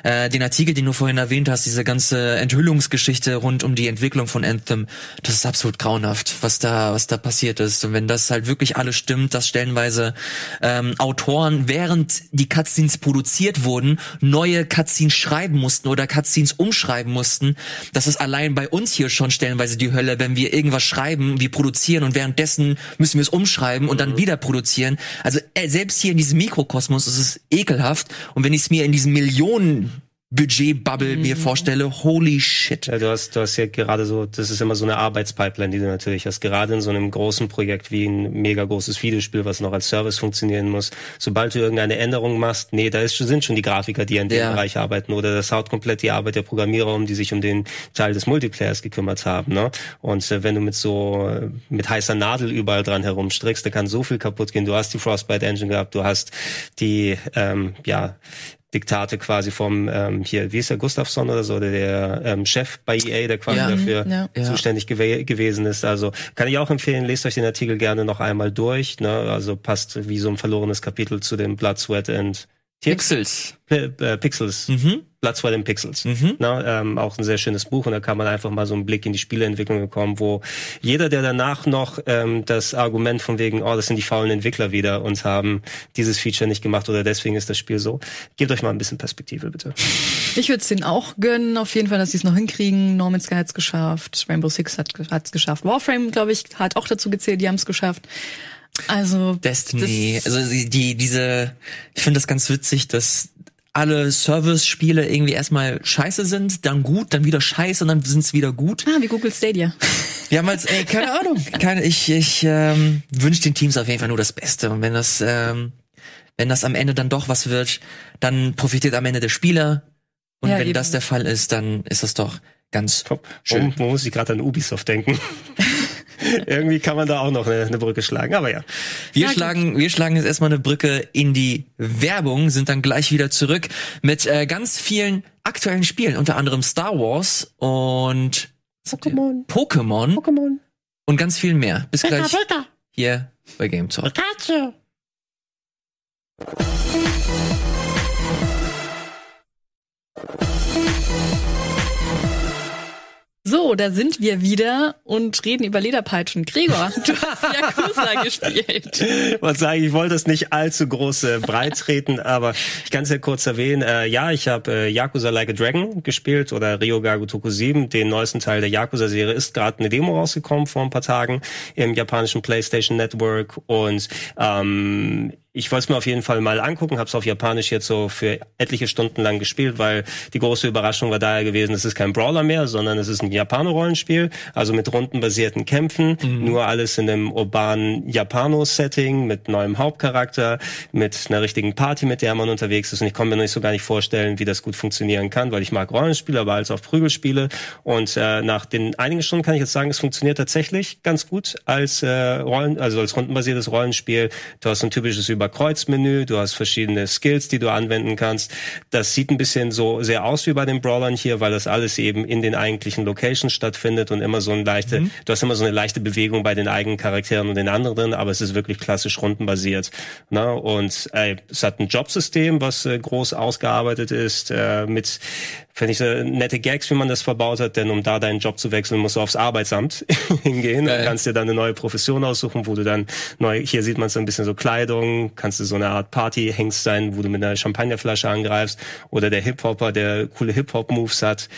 äh, den Artikel, den du vorhin erwähnt hast, diese ganze Enthüllungsgeschichte rund um die Entwicklung von Anthem, das ist absolut grauenhaft, was da, was da passiert ist. Und wenn das halt wirklich alles stimmt, dass stellenweise ähm, Autoren, während die Cutscenes produziert wurden, neue Cutscenes schreiben mussten oder Cutscenes umschreiben mussten, das ist allein bei uns hier schon stellenweise die Hölle, wenn wir irgendwas schreiben, wir produzieren und währenddessen müssen wir es umschreiben und dann wieder produzieren. Also äh, selbst hier in diesem Mikrokosmos ist es ekelhaft und wenn ich es mir in diesen Millionen Budget-Bubble mir vorstelle, holy shit. Ja, du hast, du hast ja gerade so, das ist immer so eine Arbeitspipeline, die du natürlich hast. Gerade in so einem großen Projekt wie ein mega großes Videospiel, was noch als Service funktionieren muss. Sobald du irgendeine Änderung machst, nee, da ist, sind schon die Grafiker, die an dem Ja. Bereich arbeiten. Oder das haut komplett die Arbeit der Programmierer um, die sich um den Teil des Multiplayers gekümmert haben. Ne? Und äh, wenn du mit so, mit heißer Nadel überall dran herumstrickst, da kann so viel kaputt gehen. Du hast die Frostbite Engine gehabt, du hast die, ähm, ja, Diktate quasi vom ähm, hier, wie ist der Gustafsson oder so, der, der ähm, Chef bei EA, der quasi Ja. dafür Ja. Ja. zuständig gew gewesen ist. Also kann ich auch empfehlen, lest euch den Artikel gerne noch einmal durch. Ne? Also passt wie so ein verlorenes Kapitel zu dem Blood, Sweat and. Pixels. P äh, Pixels. Mhm. Blood, Sweat and Pixels. Mhm. Ne, ähm, auch ein sehr schönes Buch und da kann man einfach mal so einen Blick in die Spieleentwicklung bekommen, wo jeder, der danach noch ähm, das Argument von wegen, oh, das sind die faulen Entwickler wieder und haben dieses Feature nicht gemacht oder deswegen ist das Spiel so, gebt euch mal ein bisschen Perspektive, bitte. Ich würde es denen auch gönnen, auf jeden Fall, dass sie es noch hinkriegen. Norman Sky hat's geschafft, Rainbow Six hat hat's geschafft. Warframe, glaube ich, hat auch dazu gezählt, die haben es geschafft. Also Destiny. das- also die, die diese, ich finde das ganz witzig, dass alle Service-Spiele irgendwie erstmal scheiße sind, dann gut, dann wieder scheiße und dann sind's wieder gut. Ah, wie Google Stadia. Wir haben als, ey, keine Ahnung. Keine, ich ich ähm, wünsche den Teams auf jeden Fall nur das Beste. Und wenn das, ähm, wenn das am Ende dann doch was wird, dann profitiert am Ende der Spieler. Und Ja, wenn eben. das der Fall ist, dann ist das doch ganz Warum, schön. warum muss ich gerade an Ubisoft denken? Irgendwie kann man da auch noch eine, eine Brücke schlagen, aber ja. Wir Ja, gut. schlagen, wir schlagen jetzt erstmal eine Brücke in die Werbung, sind dann gleich wieder zurück mit äh, ganz vielen aktuellen Spielen, unter anderem Star Wars und Pokémon. Pokémon Pokémon. und ganz viel mehr. Bis gleich hier bei Game Talk. So, da sind wir wieder und reden über Lederpeitschen. Gregor, du hast Yakuza gespielt. Was sagen, ich wollte es nicht allzu groß äh, breit treten, aber ich kann es ja kurz erwähnen. Äh, ja, ich habe äh, Yakuza Like a Dragon gespielt oder Ryogaku Toku 7, den neuesten Teil der Yakuza-Serie. Ist gerade eine Demo rausgekommen vor ein paar Tagen im japanischen PlayStation Network und ähm, ich wollte es mir auf jeden Fall mal angucken, habe es auf Japanisch jetzt so für etliche Stunden lang gespielt, weil die große Überraschung war daher gewesen, es ist kein Brawler mehr, sondern es ist ein Japano-Rollenspiel, also mit rundenbasierten Kämpfen, nur alles in einem urbanen Japano-Setting mit neuem Hauptcharakter, mit einer richtigen Party, mit der man unterwegs ist. Und ich konnte mir nicht so gar nicht vorstellen, wie das gut funktionieren kann, weil ich mag Rollenspiele, aber als auch Prügelspiele. Und äh, nach den einigen Stunden kann ich jetzt sagen, es funktioniert tatsächlich ganz gut als äh, Rollen, also als rundenbasiertes Rollenspiel. Du hast ein typisches Überkreuzmenü, du hast verschiedene Skills, die du anwenden kannst. Das sieht ein bisschen so sehr aus wie bei den Brawlern hier, weil das alles eben in den eigentlichen Locations stattfindet und immer so ein leichte, du hast immer so eine leichte Bewegung bei den eigenen Charakteren und den anderen, aber es ist wirklich klassisch rundenbasiert. Ne? Und äh, es hat ein Jobsystem, was äh, groß ausgearbeitet ist, äh, mit Finde ich äh, nette Gags, wie man das verbaut hat, denn um da deinen Job zu wechseln, musst du aufs Arbeitsamt hingehen. Du kannst dir dann eine neue Profession aussuchen, wo du dann neu, hier sieht man so ein bisschen so Kleidung, kannst du so eine Art Party-Hengst sein, wo du mit einer Champagnerflasche angreifst oder der Hip-Hopper, der coole Hip-Hop-Moves hat.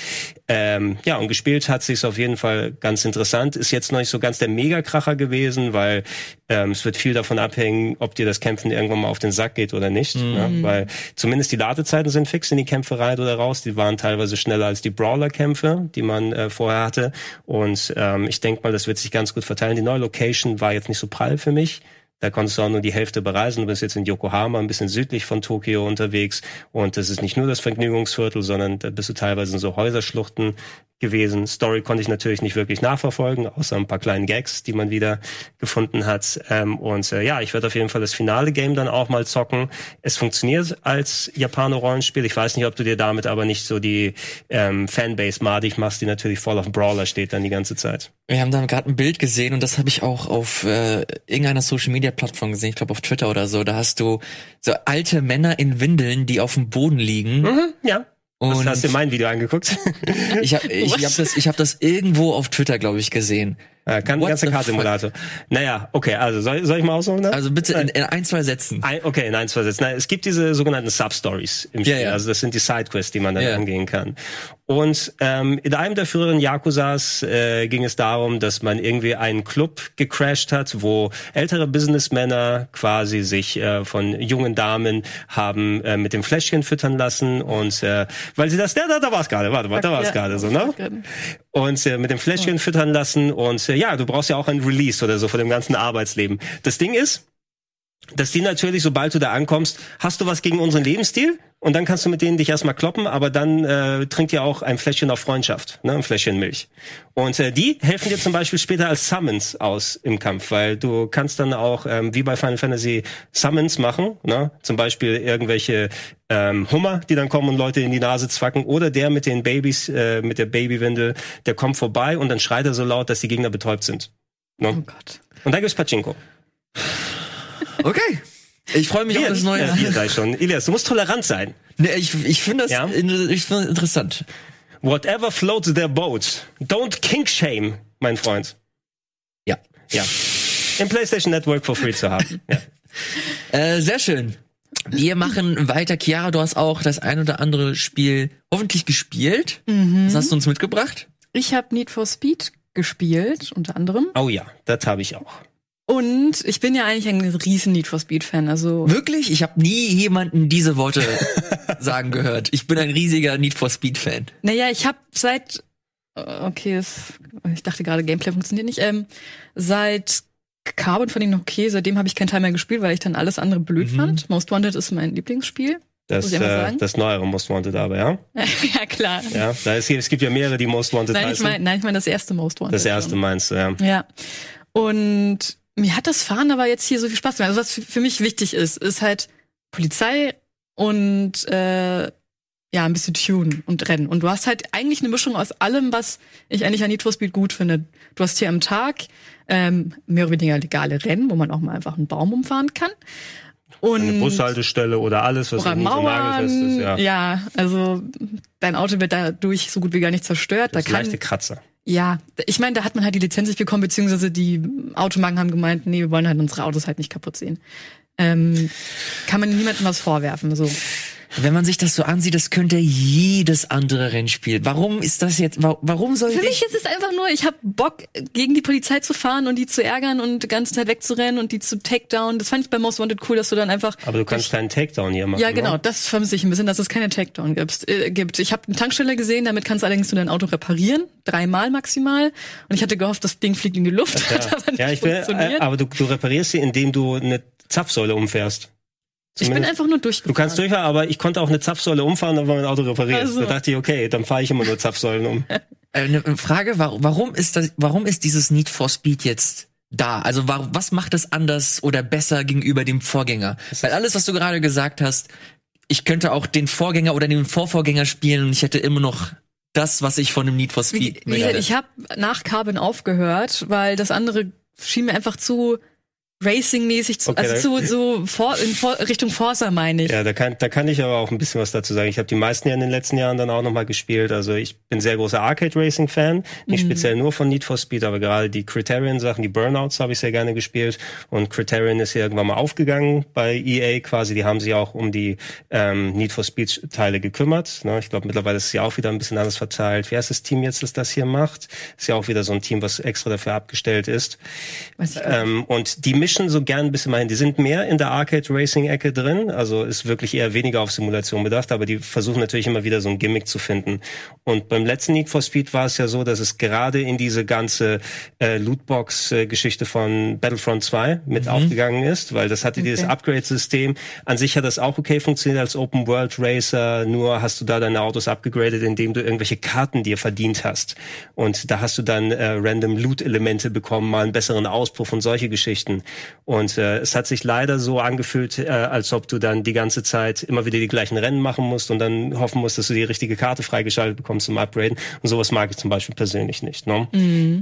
Ähm, ja, und gespielt hat sich's auf jeden Fall ganz interessant. Ist jetzt noch nicht so ganz der Megakracher gewesen, weil ähm, es wird viel davon abhängen, ob dir das Kämpfen irgendwann mal auf den Sack geht oder nicht. Ja, weil zumindest die Ladezeiten sind fix in die Kämpfe rein oder raus. Die waren teilweise schneller als die Brawler-Kämpfe, die man äh, vorher hatte. Und ähm, ich denke mal, das wird sich ganz gut verteilen. Die neue Location war jetzt nicht so prall für mich. Da konntest du auch nur die Hälfte bereisen. Du bist jetzt in Yokohama, ein bisschen südlich von Tokio unterwegs. Und das ist nicht nur das Vergnügungsviertel, sondern da bist du teilweise in so Häuserschluchten gewesen. Story konnte ich natürlich nicht wirklich nachverfolgen, außer ein paar kleinen Gags, die man wieder gefunden hat. Ähm, und äh, ja, ich werde auf jeden Fall das finale Game dann auch mal zocken. Es funktioniert als Japano-Rollenspiel. Ich weiß nicht, ob du dir damit aber nicht so die ähm, Fanbase madig machst, die natürlich voll auf Brawler steht dann die ganze Zeit. Wir haben da gerade ein Bild gesehen und das habe ich auch auf äh, irgendeiner Social Media Plattform gesehen, ich glaube auf Twitter oder so. Da hast du so alte Männer in Windeln, die auf dem Boden liegen. Ja. Was, Und hast du mein Video angeguckt? ich habe ich, ich hab das, ich hab das irgendwo auf Twitter, glaube ich, gesehen. Äh, kann, the Car-Simulator. Naja, okay, also soll, soll ich mal ausholen? Ne? Also bitte in, in ein, zwei Sätzen. Ein, okay, in ein, zwei Sätzen. Nein, es gibt diese sogenannten Sub-Stories im Spiel. Ja, ja. Also das sind die Sidequests, die man dann Ja. angehen kann. Und ähm, in einem der früheren Yakuzas äh, ging es darum, dass man irgendwie einen Club gecrashed hat, wo ältere Businessmänner quasi sich äh, von jungen Damen haben äh, mit dem Fläschchen füttern lassen und äh, weil sie das, da, da, da war es gerade, warte mal, da war es Ja, gerade so, ne? und äh, mit dem Fläschchen füttern lassen und äh, ja, du brauchst ja auch ein Release oder so von dem ganzen Arbeitsleben. Das Ding ist, dass die natürlich, sobald du da ankommst, hast du was gegen unseren Lebensstil und dann kannst du mit denen dich erstmal kloppen, aber dann äh, trinkt ihr auch ein Fläschchen auf Freundschaft, ne, ein Fläschchen Milch. Und äh, die helfen dir zum Beispiel später als Summons aus im Kampf, weil du kannst dann auch, ähm, wie bei Final Fantasy, Summons machen, ne? zum Beispiel irgendwelche ähm, Hummer, die dann kommen und Leute in die Nase zwacken, oder der mit den Babys, äh, mit der Babywindel, der kommt vorbei und dann schreit er so laut, dass die Gegner betäubt sind. Ne? Oh Gott. Und da gibt's Pachinko. Okay. Ich freue mich auf das neue. Ja, wir sei schon. Ilias, du musst tolerant sein. Nee, ich ich finde das Ja? in, ich find interessant. Whatever floats their boat. Don't kink shame, mein Freund. Ja. Ja. Im PlayStation Network for free zu haben. Ja. Äh, sehr schön. Wir machen weiter. Chiara, du hast auch das ein oder andere Spiel hoffentlich gespielt. Was hast du uns mitgebracht? Ich habe Need for Speed gespielt, unter anderem. Oh ja, das habe ich auch. Und ich bin ja eigentlich ein riesen Need for Speed-Fan. Also Wirklich? Ich habe nie jemanden diese Worte sagen gehört. Ich bin ein riesiger Need for Speed Fan. Naja, ich habe seit äh, okay, das, ich dachte gerade, Gameplay funktioniert nicht. Ähm, seit Carbon fand ich noch okay, seitdem habe ich keinen Teil mehr gespielt, weil ich dann alles andere blöd fand. Most Wanted ist mein Lieblingsspiel. Das, ich äh, sagen? das neuere Most Wanted aber, ja? ja, klar. Ja, da ist, es gibt ja mehrere, die Most Wanted Nein, ich heißen. meine nein, ich mein das erste Most Wanted. das erste meinst du, ja. Ja. Und mir hat das Fahren aber jetzt hier so viel Spaß gemacht. Also was für- für mich wichtig ist, ist halt Polizei und äh, ja, ein bisschen Tune und Rennen. Und du hast halt eigentlich eine Mischung aus allem, was ich eigentlich an Need for Speed gut finde. Du hast hier am Tag ähm, mehr oder weniger legale Rennen, wo man auch mal einfach einen Baum umfahren kann. Und Eine Bushaltestelle oder alles, was oder Mauern. ist, ja. ja, also dein Auto wird dadurch so gut wie gar nicht zerstört. Das da kann leichte Kratzer. Ja, ich meine, da hat man halt die Lizenz nicht bekommen, beziehungsweise die Automarken haben gemeint, nee, wir wollen halt unsere Autos halt nicht kaputt sehen. Ähm, kann man niemandem was vorwerfen. So. Wenn man sich das so ansieht, das könnte jedes andere Rennspiel. Warum ist das jetzt, wa- warum sollte Für ich... mich ist es einfach nur, ich habe Bock, gegen die Polizei zu fahren und die zu ärgern und die ganze Zeit wegzurennen und die zu takedown. Das fand ich bei Most Wanted cool, dass du dann einfach. Aber du kannst keinen Takedown hier machen. Ja, genau, Ne? das vermisse ich ein bisschen, dass es keine Takedown gibt. Äh, gibt. Ich habe eine Tankstelle gesehen, damit kannst du allerdings nur dein Auto reparieren, dreimal maximal. Und ich hatte gehofft, das Ding fliegt in die Luft, hat aber nicht Ja, ich will, äh, aber du, du reparierst sie, indem du eine Zapfsäule umfährst. Ich bin Zumindest- einfach nur durchgefahren. Du kannst durchfahren, aber ich konnte auch eine Zapfsäule umfahren, dann war mein Auto repariert. Also. Da dachte ich, okay, dann fahre ich immer nur Zapfsäulen um. Äh, Eine Frage, wa- warum ist das, warum ist dieses Need for Speed jetzt da? Also wa- was macht es anders oder besser gegenüber dem Vorgänger? Weil alles, was du gerade gesagt hast, ich könnte auch den Vorgänger oder den Vorvorgänger spielen und ich hätte immer noch das, was ich von dem Need for Wie, Speed wie möchte. gesagt, ich habe nach Carbon aufgehört, weil das andere schien mir einfach zu Racing-mäßig, zu, Okay, also zu, so vor, in vor, Richtung Forza meine ich. Ja, da kann, da kann ich aber auch ein bisschen was dazu sagen. Ich habe die meisten ja in den letzten Jahren dann auch nochmal gespielt. Also ich bin sehr großer Arcade-Racing-Fan. Nicht speziell nur von Need for Speed, aber gerade die Criterion-Sachen, die Burnouts habe ich sehr gerne gespielt. Und Criterion ist ja irgendwann mal aufgegangen bei EA quasi. Die haben sich auch um die ähm, Need for Speed-Teile gekümmert. Ne? Ich glaube, mittlerweile ist es ja auch wieder ein bisschen anders verteilt. Wer ist das Team jetzt, das das hier macht? Ist ja auch wieder so ein Team, was extra dafür abgestellt ist. Ähm, und die mischen so gern ein bisschen mal hin. Die sind mehr in der Arcade-Racing-Ecke drin, also ist wirklich eher weniger auf Simulation bedacht, aber die versuchen natürlich immer wieder so ein Gimmick zu finden. Und beim letzten Need for Speed war es ja so, dass es gerade in diese ganze äh, Lootbox-Geschichte von Battlefront 2 mit aufgegangen ist, weil das hatte dieses Okay. Upgrade-System. An sich hat das auch okay funktioniert als Open-World-Racer, nur hast du da deine Autos abgegradet, indem du irgendwelche Karten dir verdient hast. Und da hast du dann äh, random Loot-Elemente bekommen, mal einen besseren Auspuff und solche Geschichten. Und äh, es hat sich leider so angefühlt, äh, als ob du dann die ganze Zeit immer wieder die gleichen Rennen machen musst und dann hoffen musst, dass du die richtige Karte freigeschaltet bekommst zum Upgraden. Und sowas mag ich zum Beispiel persönlich nicht. Ne?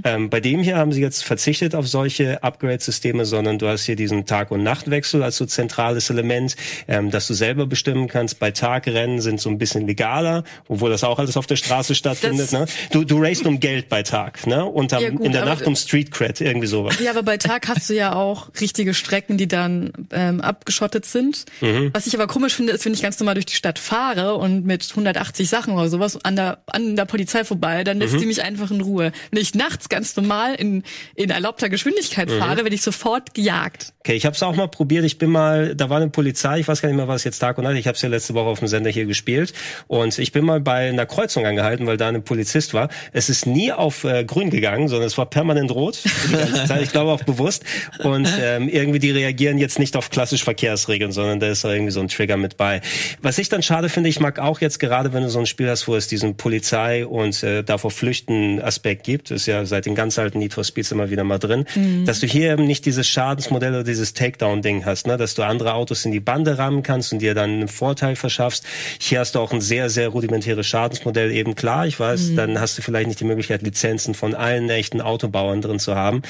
Ähm, bei dem hier haben sie jetzt verzichtet auf solche Upgrade-Systeme, sondern du hast hier diesen Tag- und Nachtwechsel als so zentrales Element, ähm, dass du selber bestimmen kannst. Bei Tagrennen sind so ein bisschen legaler, obwohl das auch alles auf der Straße stattfindet. Ne? Du, du racest um Geld bei Tag ne? und am, Ja, gut, in der Nacht um Street Cred, irgendwie sowas. Ja, aber bei Tag hast du ja auch richtige Strecken, die dann ähm, abgeschottet sind. Mhm. Was ich aber komisch finde, ist, wenn ich ganz normal durch die Stadt fahre und mit 180 Sachen oder sowas an der, an der Polizei vorbei, dann Mhm. lässt die mich einfach in Ruhe. Wenn ich nachts ganz normal in, in erlaubter Geschwindigkeit Mhm. fahre, werde ich sofort gejagt. Okay, ich habe es auch mal probiert. Ich bin mal, da war eine Polizei, ich weiß gar nicht mehr, was jetzt Tag und Nacht. Ich habe es ja letzte Woche auf dem Sender hier gespielt und ich bin mal bei einer Kreuzung angehalten, weil da ein Polizist war. Es ist nie auf äh, Grün gegangen, sondern es war permanent rot die ganze Zeit. Ich glaube auch bewusst. Und ähm, irgendwie die reagieren jetzt nicht auf klassisch Verkehrsregeln, sondern da ist irgendwie so ein Trigger mit bei. Was ich dann schade finde, ich mag auch jetzt gerade, wenn du so ein Spiel hast, wo es diesen Polizei und äh, davor flüchten Aspekt gibt, ist ja seit den ganz alten Need for Speeds immer wieder mal drin, dass du hier eben nicht dieses Schadensmodell oder dieses Takedown-Ding hast, ne? dass du andere Autos in die Bande rammen kannst und dir dann einen Vorteil verschaffst. Hier hast du auch ein sehr, sehr rudimentäres Schadensmodell eben klar. Ich weiß, dann hast du vielleicht nicht die Möglichkeit, Lizenzen von allen echten Autobauern drin zu haben.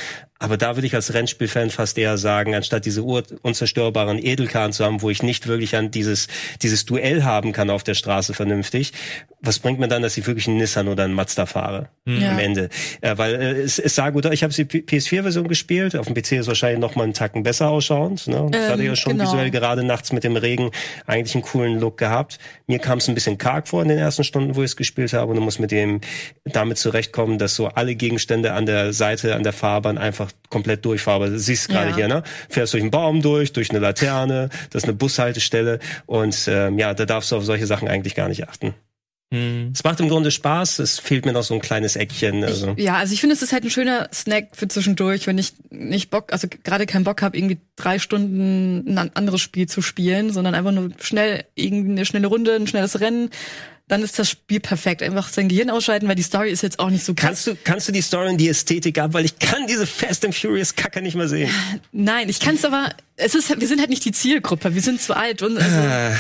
Aber da würde ich als Rennspielfan fast eher sagen, anstatt diese unzerstörbaren Edelkarren zu haben, wo ich nicht wirklich an dieses, dieses Duell haben kann auf der Straße vernünftig, was bringt mir dann, dass ich wirklich einen Nissan oder einen Mazda fahre Ja. am Ende? Äh, weil äh, es, es sah gut aus. Ich habe die PS4-Version gespielt. Auf dem PC ist wahrscheinlich noch mal einen Tacken besser ausschauend. Ne? Das Ähm, hatte ja schon genau. visuell gerade nachts mit dem Regen eigentlich einen coolen Look gehabt. Mir kam es ein bisschen karg vor in den ersten Stunden, wo ich es gespielt habe. Und du musst mit dem damit zurechtkommen, dass so alle Gegenstände an der Seite, an der Fahrbahn einfach komplett durchfahrbar. Du siehst gerade Ja. hier, ne? Fährst durch einen Baum durch, durch eine Laterne, das ist eine Bushaltestelle und ähm, ja, da darfst du auf solche Sachen eigentlich gar nicht achten. Hm. Es macht im Grunde Spaß, es fehlt mir noch so ein kleines Eckchen. Also. Ich, ja, also ich finde, es ist halt ein schöner Snack für zwischendurch, wenn ich nicht Bock, also gerade keinen Bock habe, irgendwie drei Stunden ein an- anderes Spiel zu spielen, sondern einfach nur schnell irgendwie eine schnelle Runde, ein schnelles Rennen. Dann ist das Spiel perfekt. Einfach sein Gehirn ausschalten, weil die Story ist jetzt auch nicht so krass. Kannst du, kannst du die Story und die Ästhetik ab, weil ich kann diese Fast and Furious Kacke nicht mehr sehen. Nein, ich kann es aber. Es ist, wir sind halt nicht die Zielgruppe. Wir sind zu alt und also,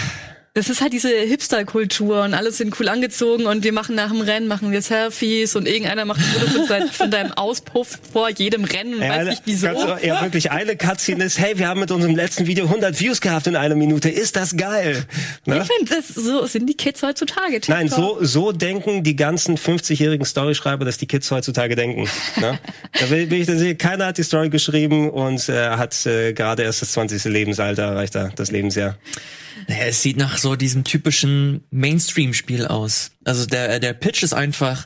Es ist halt diese Hipster-Kultur und alles sind cool angezogen und wir machen nach dem Rennen machen wir Selfies und irgendeiner macht ein Foto von, von deinem Auspuff vor jedem Rennen. Ja, weiß nicht wieso. ganz- ja, wirklich eine Cutscene ist, hey, wir haben mit unserem letzten Video 100 Views gehabt in einer Minute. Ist das geil? Ne? Ich finde, das so sind die Kids heutzutage. Nein, TikTok. so, so denken die ganzen 50-jährigen Storyschreiber, dass die Kids heutzutage denken. Ne? Da will, will ich das. Keiner hat die Story geschrieben und äh, hat äh, gerade erst das 20. Lebensalter erreicht, da, das Lebensjahr. Naja, es sieht nach so diesem typischen Mainstream-Spiel aus. Also der, der Pitch ist einfach,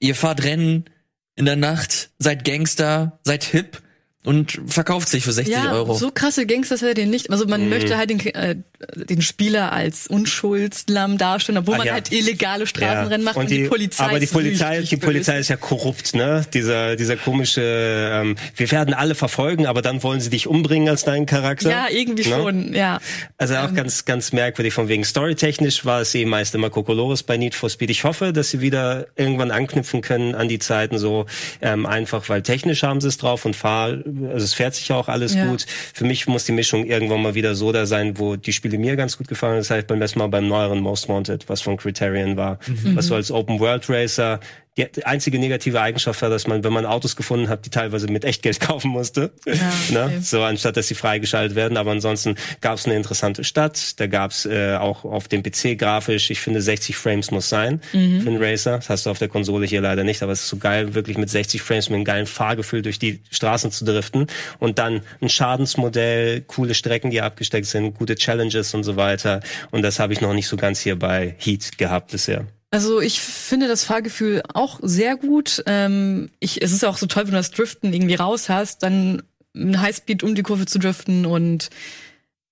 ihr fahrt Rennen in der Nacht, seid Gangster, seid hip und verkauft sich für 60 ja, Euro. so krasse Gangster er den nicht. Also man möchte halt den, äh, den Spieler als Unschuldslamm darstellen, obwohl Ah, man ja. halt illegale Straßenrennen macht und, und die, Polizei aber die Polizei, die. Polizei ist ja korrupt, ne? Dieser, dieser komische, ähm, wir werden alle verfolgen, aber dann wollen sie dich umbringen als deinen Charakter. Ja, irgendwie Ne? schon, ja. Also auch ganz, ganz merkwürdig von wegen storytechnisch war es eh meist immer Kokolores bei Need for Speed. Ich hoffe, dass sie wieder irgendwann anknüpfen können an die Zeiten so ähm, einfach, weil technisch haben sie es drauf und fahr, also es fährt sich ja auch alles Ja. gut. Für mich muss die Mischung irgendwann mal wieder so da sein, wo die Spiele mir ganz gut gefallen. Das heißt beim letzten Mal beim neueren Most Wanted, was von Criterion war, was so als Open World Racer die einzige negative Eigenschaft war, dass man, wenn man Autos gefunden hat, die teilweise mit Echtgeld kaufen musste, ne? okay. so anstatt dass sie freigeschaltet werden. Aber ansonsten gab es eine interessante Stadt. Da gab es äh, auch auf dem PC grafisch, ich finde 60 Frames muss sein für einen Racer. Das hast du auf der Konsole hier leider nicht, aber es ist so geil, wirklich mit 60 Frames mit einem geilen Fahrgefühl durch die Straßen zu driften und dann ein Schadensmodell, coole Strecken, die abgesteckt sind, gute Challenges und so weiter. Und das habe ich noch nicht so ganz hier bei Heat gehabt bisher. Also ich finde das Fahrgefühl auch sehr gut. Ähm, ich, es ist auch so toll, wenn du das Driften irgendwie raus hast, dann ein Highspeed um die Kurve zu driften und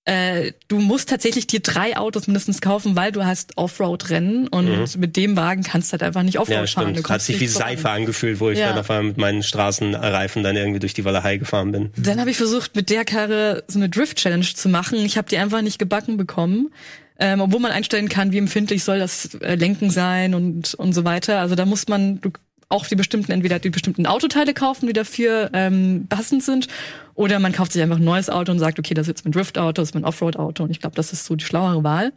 äh, du musst tatsächlich dir drei Autos mindestens kaufen, weil du hast Offroad-Rennen und mit dem Wagen kannst du halt einfach nicht Offroad Mhm. Ja, fahren. Du. Hat sich wie nicht voran. Seife angefühlt, wo ich Ja. dann auf einmal mit meinen Straßenreifen dann irgendwie durch die Walachei gefahren bin. Dann habe ich versucht, mit der Karre so eine Drift-Challenge zu machen. Ich habe die einfach nicht gebacken bekommen. Ähm, obwohl man einstellen kann, wie empfindlich soll das äh, Lenken sein und, und so weiter. Also da muss man, du auch die bestimmten, entweder die bestimmten Autoteile kaufen, die dafür ähm, passend sind, oder man kauft sich einfach ein neues Auto und sagt, okay, das ist jetzt mein Drift-Auto, das ist mein Offroad-Auto. Und ich glaube, das ist so die schlauere Wahl.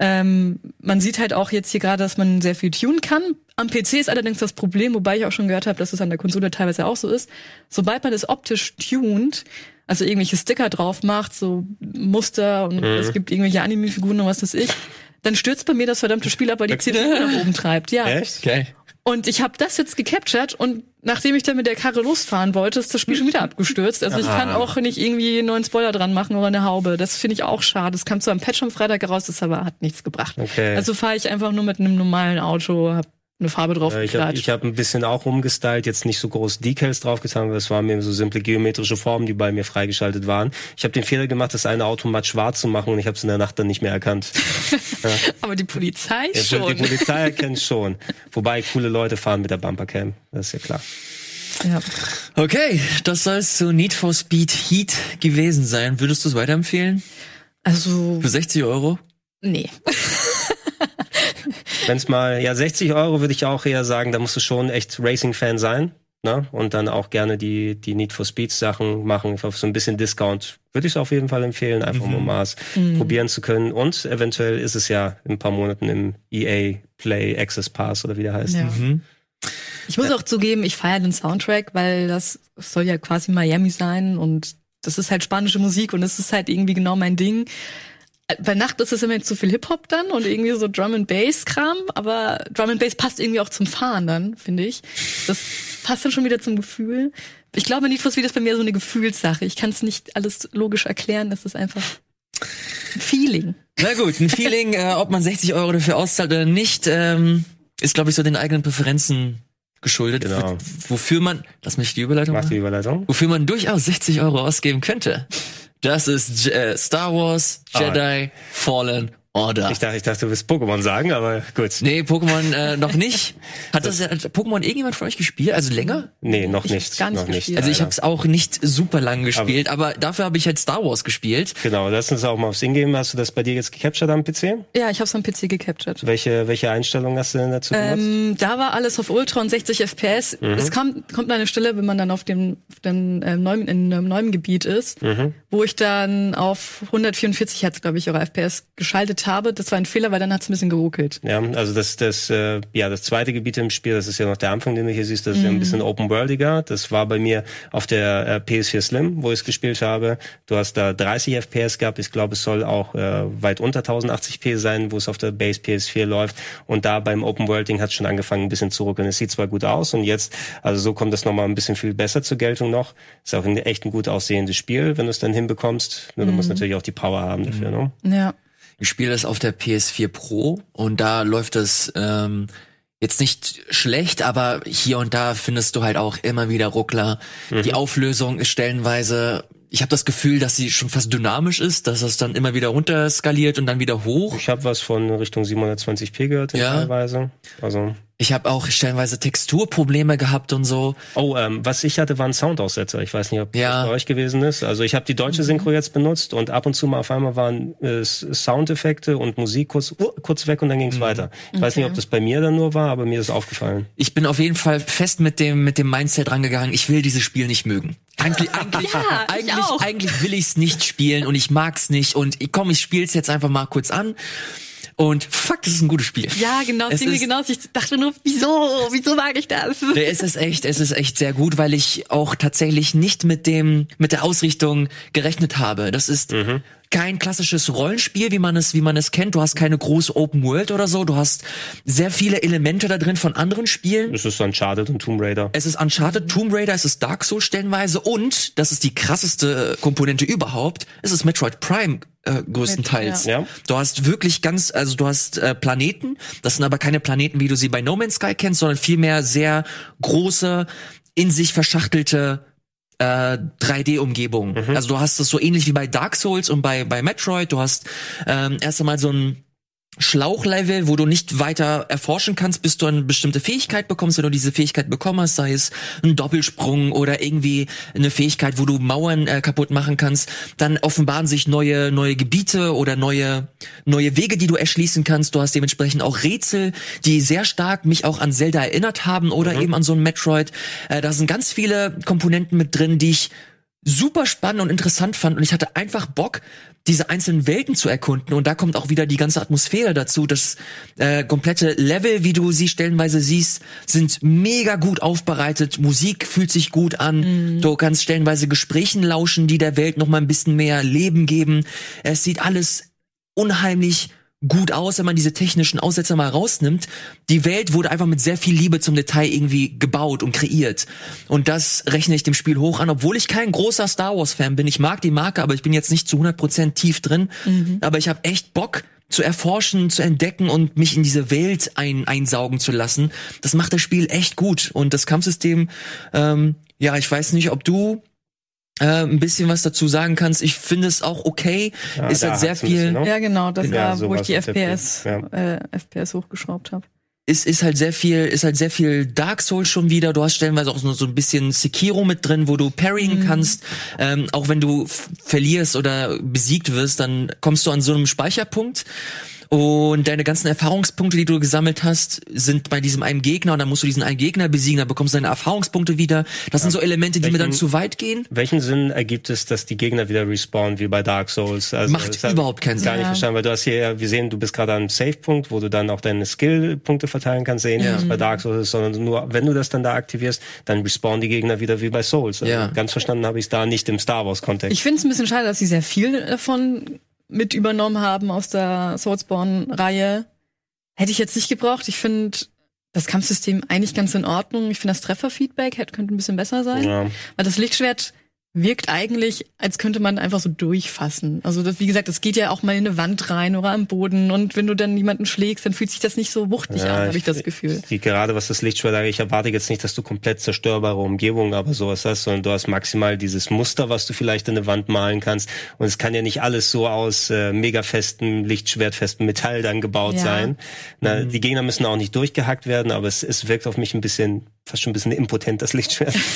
Ähm, man sieht halt auch jetzt hier gerade, dass man sehr viel tunen kann. Am PC ist allerdings das Problem, wobei ich auch schon gehört habe, dass es an der Konsole teilweise auch so ist. Sobald man es optisch tunt, also irgendwelche Sticker drauf macht, so Muster und es gibt irgendwelche Anime-Figuren und was weiß ich, dann stürzt bei mir das verdammte Spiel ab, weil die CPU nach oben treibt. Ja. Echt? Geil. Und ich habe das jetzt gecaptured und nachdem ich dann mit der Karre losfahren wollte, ist das Spiel schon wieder abgestürzt. Also ich kann auch nicht irgendwie einen neuen Spoiler dran machen oder eine Haube. Das finde ich auch schade. Das kam zwar am Patch am Freitag heraus, das aber hat nichts gebracht. Okay. Also fahre ich einfach nur mit einem normalen Auto, hab eine Farbe drauf Äh, Ich habe hab ein bisschen auch umgestylt, jetzt nicht so groß Decals draufgetan, weil es waren mir so simple geometrische Formen, die bei mir freigeschaltet waren. Ich habe den Fehler gemacht, das eine Auto matt schwarz zu machen und ich habe es in der Nacht dann nicht mehr erkannt. aber die Polizei Ja, schon. Die Polizei erkennt schon. Wobei coole Leute fahren mit der Bumpercam, das ist ja klar. Ja. Okay, das soll es zu Need for Speed Heat gewesen sein. Würdest du es weiterempfehlen? Also, Für 60 Euro? nee. Wenn es mal, ja, 60 Euro würde ich auch eher sagen, da musst du schon echt Racing-Fan sein. Ne? Und dann auch gerne die, die Need for Speed Sachen machen. Auf so ein bisschen Discount würde ich es auf jeden Fall empfehlen, einfach Mhm. um mal es probieren zu können. Und eventuell ist es ja in ein paar Monaten im EA Play Access Pass oder wie der heißt. Ja. Mhm. Ich muss auch zugeben, ich feiere den Soundtrack, weil das soll ja quasi Miami sein und das ist halt spanische Musik und das ist halt irgendwie genau mein Ding. Bei Nacht ist es immer zu viel Hip-Hop dann und irgendwie so Drum and Bass Kram, aber Drum and Bass passt irgendwie auch zum Fahren dann, finde ich. Das passt dann schon wieder zum Gefühl. Ich glaube, Need for Speed ist bei mir so eine Gefühlssache. Ich kann es nicht alles logisch erklären, es ist einfach ein Feeling. Na gut, ein Feeling, äh, ob man 60 Euro dafür auszahlt oder nicht, ähm, ist, glaube ich, so den eigenen Präferenzen geschuldet. Genau. Wofür man, lass mich die Überleitung Mach die machen, Überleitung. wofür man durchaus 60 Euro ausgeben könnte. Das ist äh, Star Wars Jedi Fallen Order. Ich dachte, ich dachte, du willst Pokémon sagen, aber gut. Nee, Pokémon äh, noch nicht. Hat das, hat Pokémon irgendjemand von euch gespielt? Also länger? Nee, noch Ich nicht. gar nicht noch nicht. gespielt. Also ich habe es auch nicht super lang gespielt, aber, dafür habe ich halt Star Wars gespielt. Genau, lass uns auch mal aufs Ingame. Hast du das bei dir jetzt gecaptured am PC? Ja, ich habe es am PC gecaptured. Welche, welche Einstellungen hast du denn dazu benutzt? Ähm, da war alles auf Ultra und 60 FPS. Es kam, kommt an eine Stelle, wenn man dann auf dem, auf dem ähm, neuen, in einem neuen Gebiet ist, wo ich dann auf 144 Hertz, glaube ich, oder FPS geschaltet habe. Das war ein Fehler, weil dann hat es ein bisschen geruckelt. Ja, also das, das, äh, ja, das zweite Gebiet im Spiel, das ist ja noch der Anfang, den du hier siehst, das ist ja ein bisschen open-worldiger. Das war bei mir auf der äh, PS4 Slim, wo ich es gespielt habe. Du hast da 30 FPS gehabt. Ich glaube, es soll auch äh, weit unter 1080p sein, wo es auf der Base PS4 läuft. Und da beim Open-Worlding hat es schon angefangen, ein bisschen zu ruckeln. Es sieht zwar gut aus und jetzt, also so kommt das nochmal ein bisschen viel besser zur Geltung noch. Ist auch ein echt ein gut aussehendes Spiel, wenn du es dann hinbekommst. Nur du musst natürlich auch die Power haben dafür, ne? Ja. Ich spiele das auf der PS4 Pro und da läuft es ähm, jetzt nicht schlecht, aber hier und da findest du halt auch immer wieder Ruckler. Die Auflösung ist stellenweise, ich habe das Gefühl, dass sie schon fast dynamisch ist, dass es dann immer wieder runter skaliert und dann wieder hoch. Ich habe was von Richtung 720p gehört Ja. teilweise. Also Ich habe auch stellenweise Texturprobleme gehabt und so. Oh, ähm, was ich hatte, war ein Soundaussetzer. Ich weiß nicht, ob Ja. das bei euch gewesen ist. Also ich habe die deutsche Synchro jetzt benutzt und ab und zu mal auf einmal waren äh, Soundeffekte und Musik kurz, uh, kurz weg und dann ging's weiter. Ich weiß nicht, ob das bei mir dann nur war, aber mir ist aufgefallen. Ich bin auf jeden Fall fest mit dem mit dem Mindset rangegangen. Ich will dieses Spiel nicht mögen. Eigentlich, eigentlich, Ja, ich eigentlich, eigentlich will ich es nicht spielen und ich mag's nicht und ich, komm, ich spiel's jetzt einfach mal kurz an. Und fuck, das ist ein gutes Spiel. Ja, genau, Es ging mir ist- genauso. Ich dachte nur, wieso, wieso mag ich das? Nee, Es ist echt, es ist echt sehr gut, weil ich auch tatsächlich nicht mit dem, mit der Ausrichtung gerechnet habe. Das ist kein klassisches Rollenspiel, wie man es, wie man es kennt. Du hast keine große Open World oder so. Du hast sehr viele Elemente da drin von anderen Spielen. Es ist Uncharted und Tomb Raider. Es ist Uncharted, Tomb Raider, es ist Dark Souls stellenweise und, das ist die krasseste Komponente überhaupt, es ist Metroid Prime äh, größtenteils. Ja. Du hast wirklich ganz, also du hast äh, Planeten, das sind aber keine Planeten, wie du sie bei No Man's Sky kennst, sondern vielmehr sehr große, in sich verschachtelte äh, 3D-Umgebungen. Also du hast das so ähnlich wie bei Dark Souls und bei, bei Metroid. Du hast ähm, erst einmal so ein Schlauchlevel, wo du nicht weiter erforschen kannst, bis du eine bestimmte Fähigkeit bekommst. Wenn du diese Fähigkeit bekommen hast, sei es ein Doppelsprung oder irgendwie eine Fähigkeit, wo du Mauern äh, kaputt machen kannst, dann offenbaren sich neue neue Gebiete oder neue neue Wege, die du erschließen kannst. Du hast dementsprechend auch Rätsel, die sehr stark mich auch an Zelda erinnert haben oder eben an so ein Metroid. Äh, da sind ganz viele Komponenten mit drin, die ich super spannend und interessant fand und ich hatte einfach Bock, diese einzelnen Welten zu erkunden und da kommt auch wieder die ganze Atmosphäre dazu. Das äh, komplette Level, wie du sie stellenweise siehst, sind mega gut aufbereitet. Musik fühlt sich gut an. Du kannst stellenweise Gesprächen lauschen, die der Welt noch mal ein bisschen mehr Leben geben. Es sieht alles unheimlich gut aus, wenn man diese technischen Aussetzer mal rausnimmt. Die Welt wurde einfach mit sehr viel Liebe zum Detail irgendwie gebaut und kreiert. Und das rechne ich dem Spiel hoch an, obwohl ich kein großer Star Wars Fan bin. Ich mag die Marke, aber ich bin jetzt nicht zu 100% tief drin. Aber ich habe echt Bock zu erforschen, zu entdecken und mich in diese Welt ein, einsaugen zu lassen. Das macht das Spiel echt gut. Und das Kampfsystem, ähm, ja, ich weiß nicht, ob du äh, ein bisschen was dazu sagen kannst. Ich finde es auch okay. Ja, ist halt sehr viel, ne? Ja, genau, das Ja, war, wo ich die FPS, Bild, äh, FPS hochgeschraubt habe. ist, ist halt sehr viel, ist halt sehr viel Dark Souls schon wieder. Du hast stellenweise auch so, so ein bisschen Sekiro mit drin, wo du parryen kannst. Ähm, auch wenn du verlierst oder besiegt wirst, dann kommst du an so einem Speicherpunkt. Und deine ganzen Erfahrungspunkte, die du gesammelt hast, sind bei diesem einen Gegner und dann musst du diesen einen Gegner besiegen, dann bekommst du deine Erfahrungspunkte wieder. Das sind so Elemente, die mir dann Welchen- zu weit gehen. Welchen Sinn ergibt es, dass die Gegner wieder respawnen wie bei Dark Souls? Also, Macht überhaupt keinen Gar Sinn. nicht Ja. verstanden, weil du hast hier, ja- wir sehen, du bist gerade am Save-Punkt, wo du dann auch deine Skill-Punkte verteilen kannst, sehen, Ja. was bei Dark Souls ist, sondern nur, wenn du das dann da aktivierst, dann respawnen die Gegner wieder wie bei Souls. Also Ja. Ganz verstanden habe ich es da nicht im Star Wars-Kontext. Ich finde es ein bisschen schade, dass sie sehr viel davon mit übernommen haben aus der Soulspawn-Reihe. Hätte ich jetzt nicht gebraucht. Ich finde das Kampfsystem eigentlich ganz in Ordnung. Ich finde das Trefferfeedback hätte, könnte ein bisschen besser sein. Ja. Weil das Lichtschwert wirkt eigentlich, als könnte man einfach so durchfassen. Also das, wie gesagt, das geht ja auch mal in eine Wand rein oder am Boden und wenn du dann jemanden schlägst, dann fühlt sich das nicht so wuchtig an, habe ich das Gefühl. Die, gerade was das Lichtschwert angeht, ich erwarte jetzt nicht, dass du komplett zerstörbare Umgebung, aber sowas hast, sondern du hast maximal dieses Muster, was du vielleicht in eine Wand malen kannst. Und es kann ja nicht alles so aus äh, mega festem, lichtschwertfestem Metall dann gebaut Ja. sein. Na, Die Gegner müssen auch nicht durchgehackt werden, aber es, es wirkt auf mich ein bisschen, fast schon ein bisschen impotent, das Lichtschwert.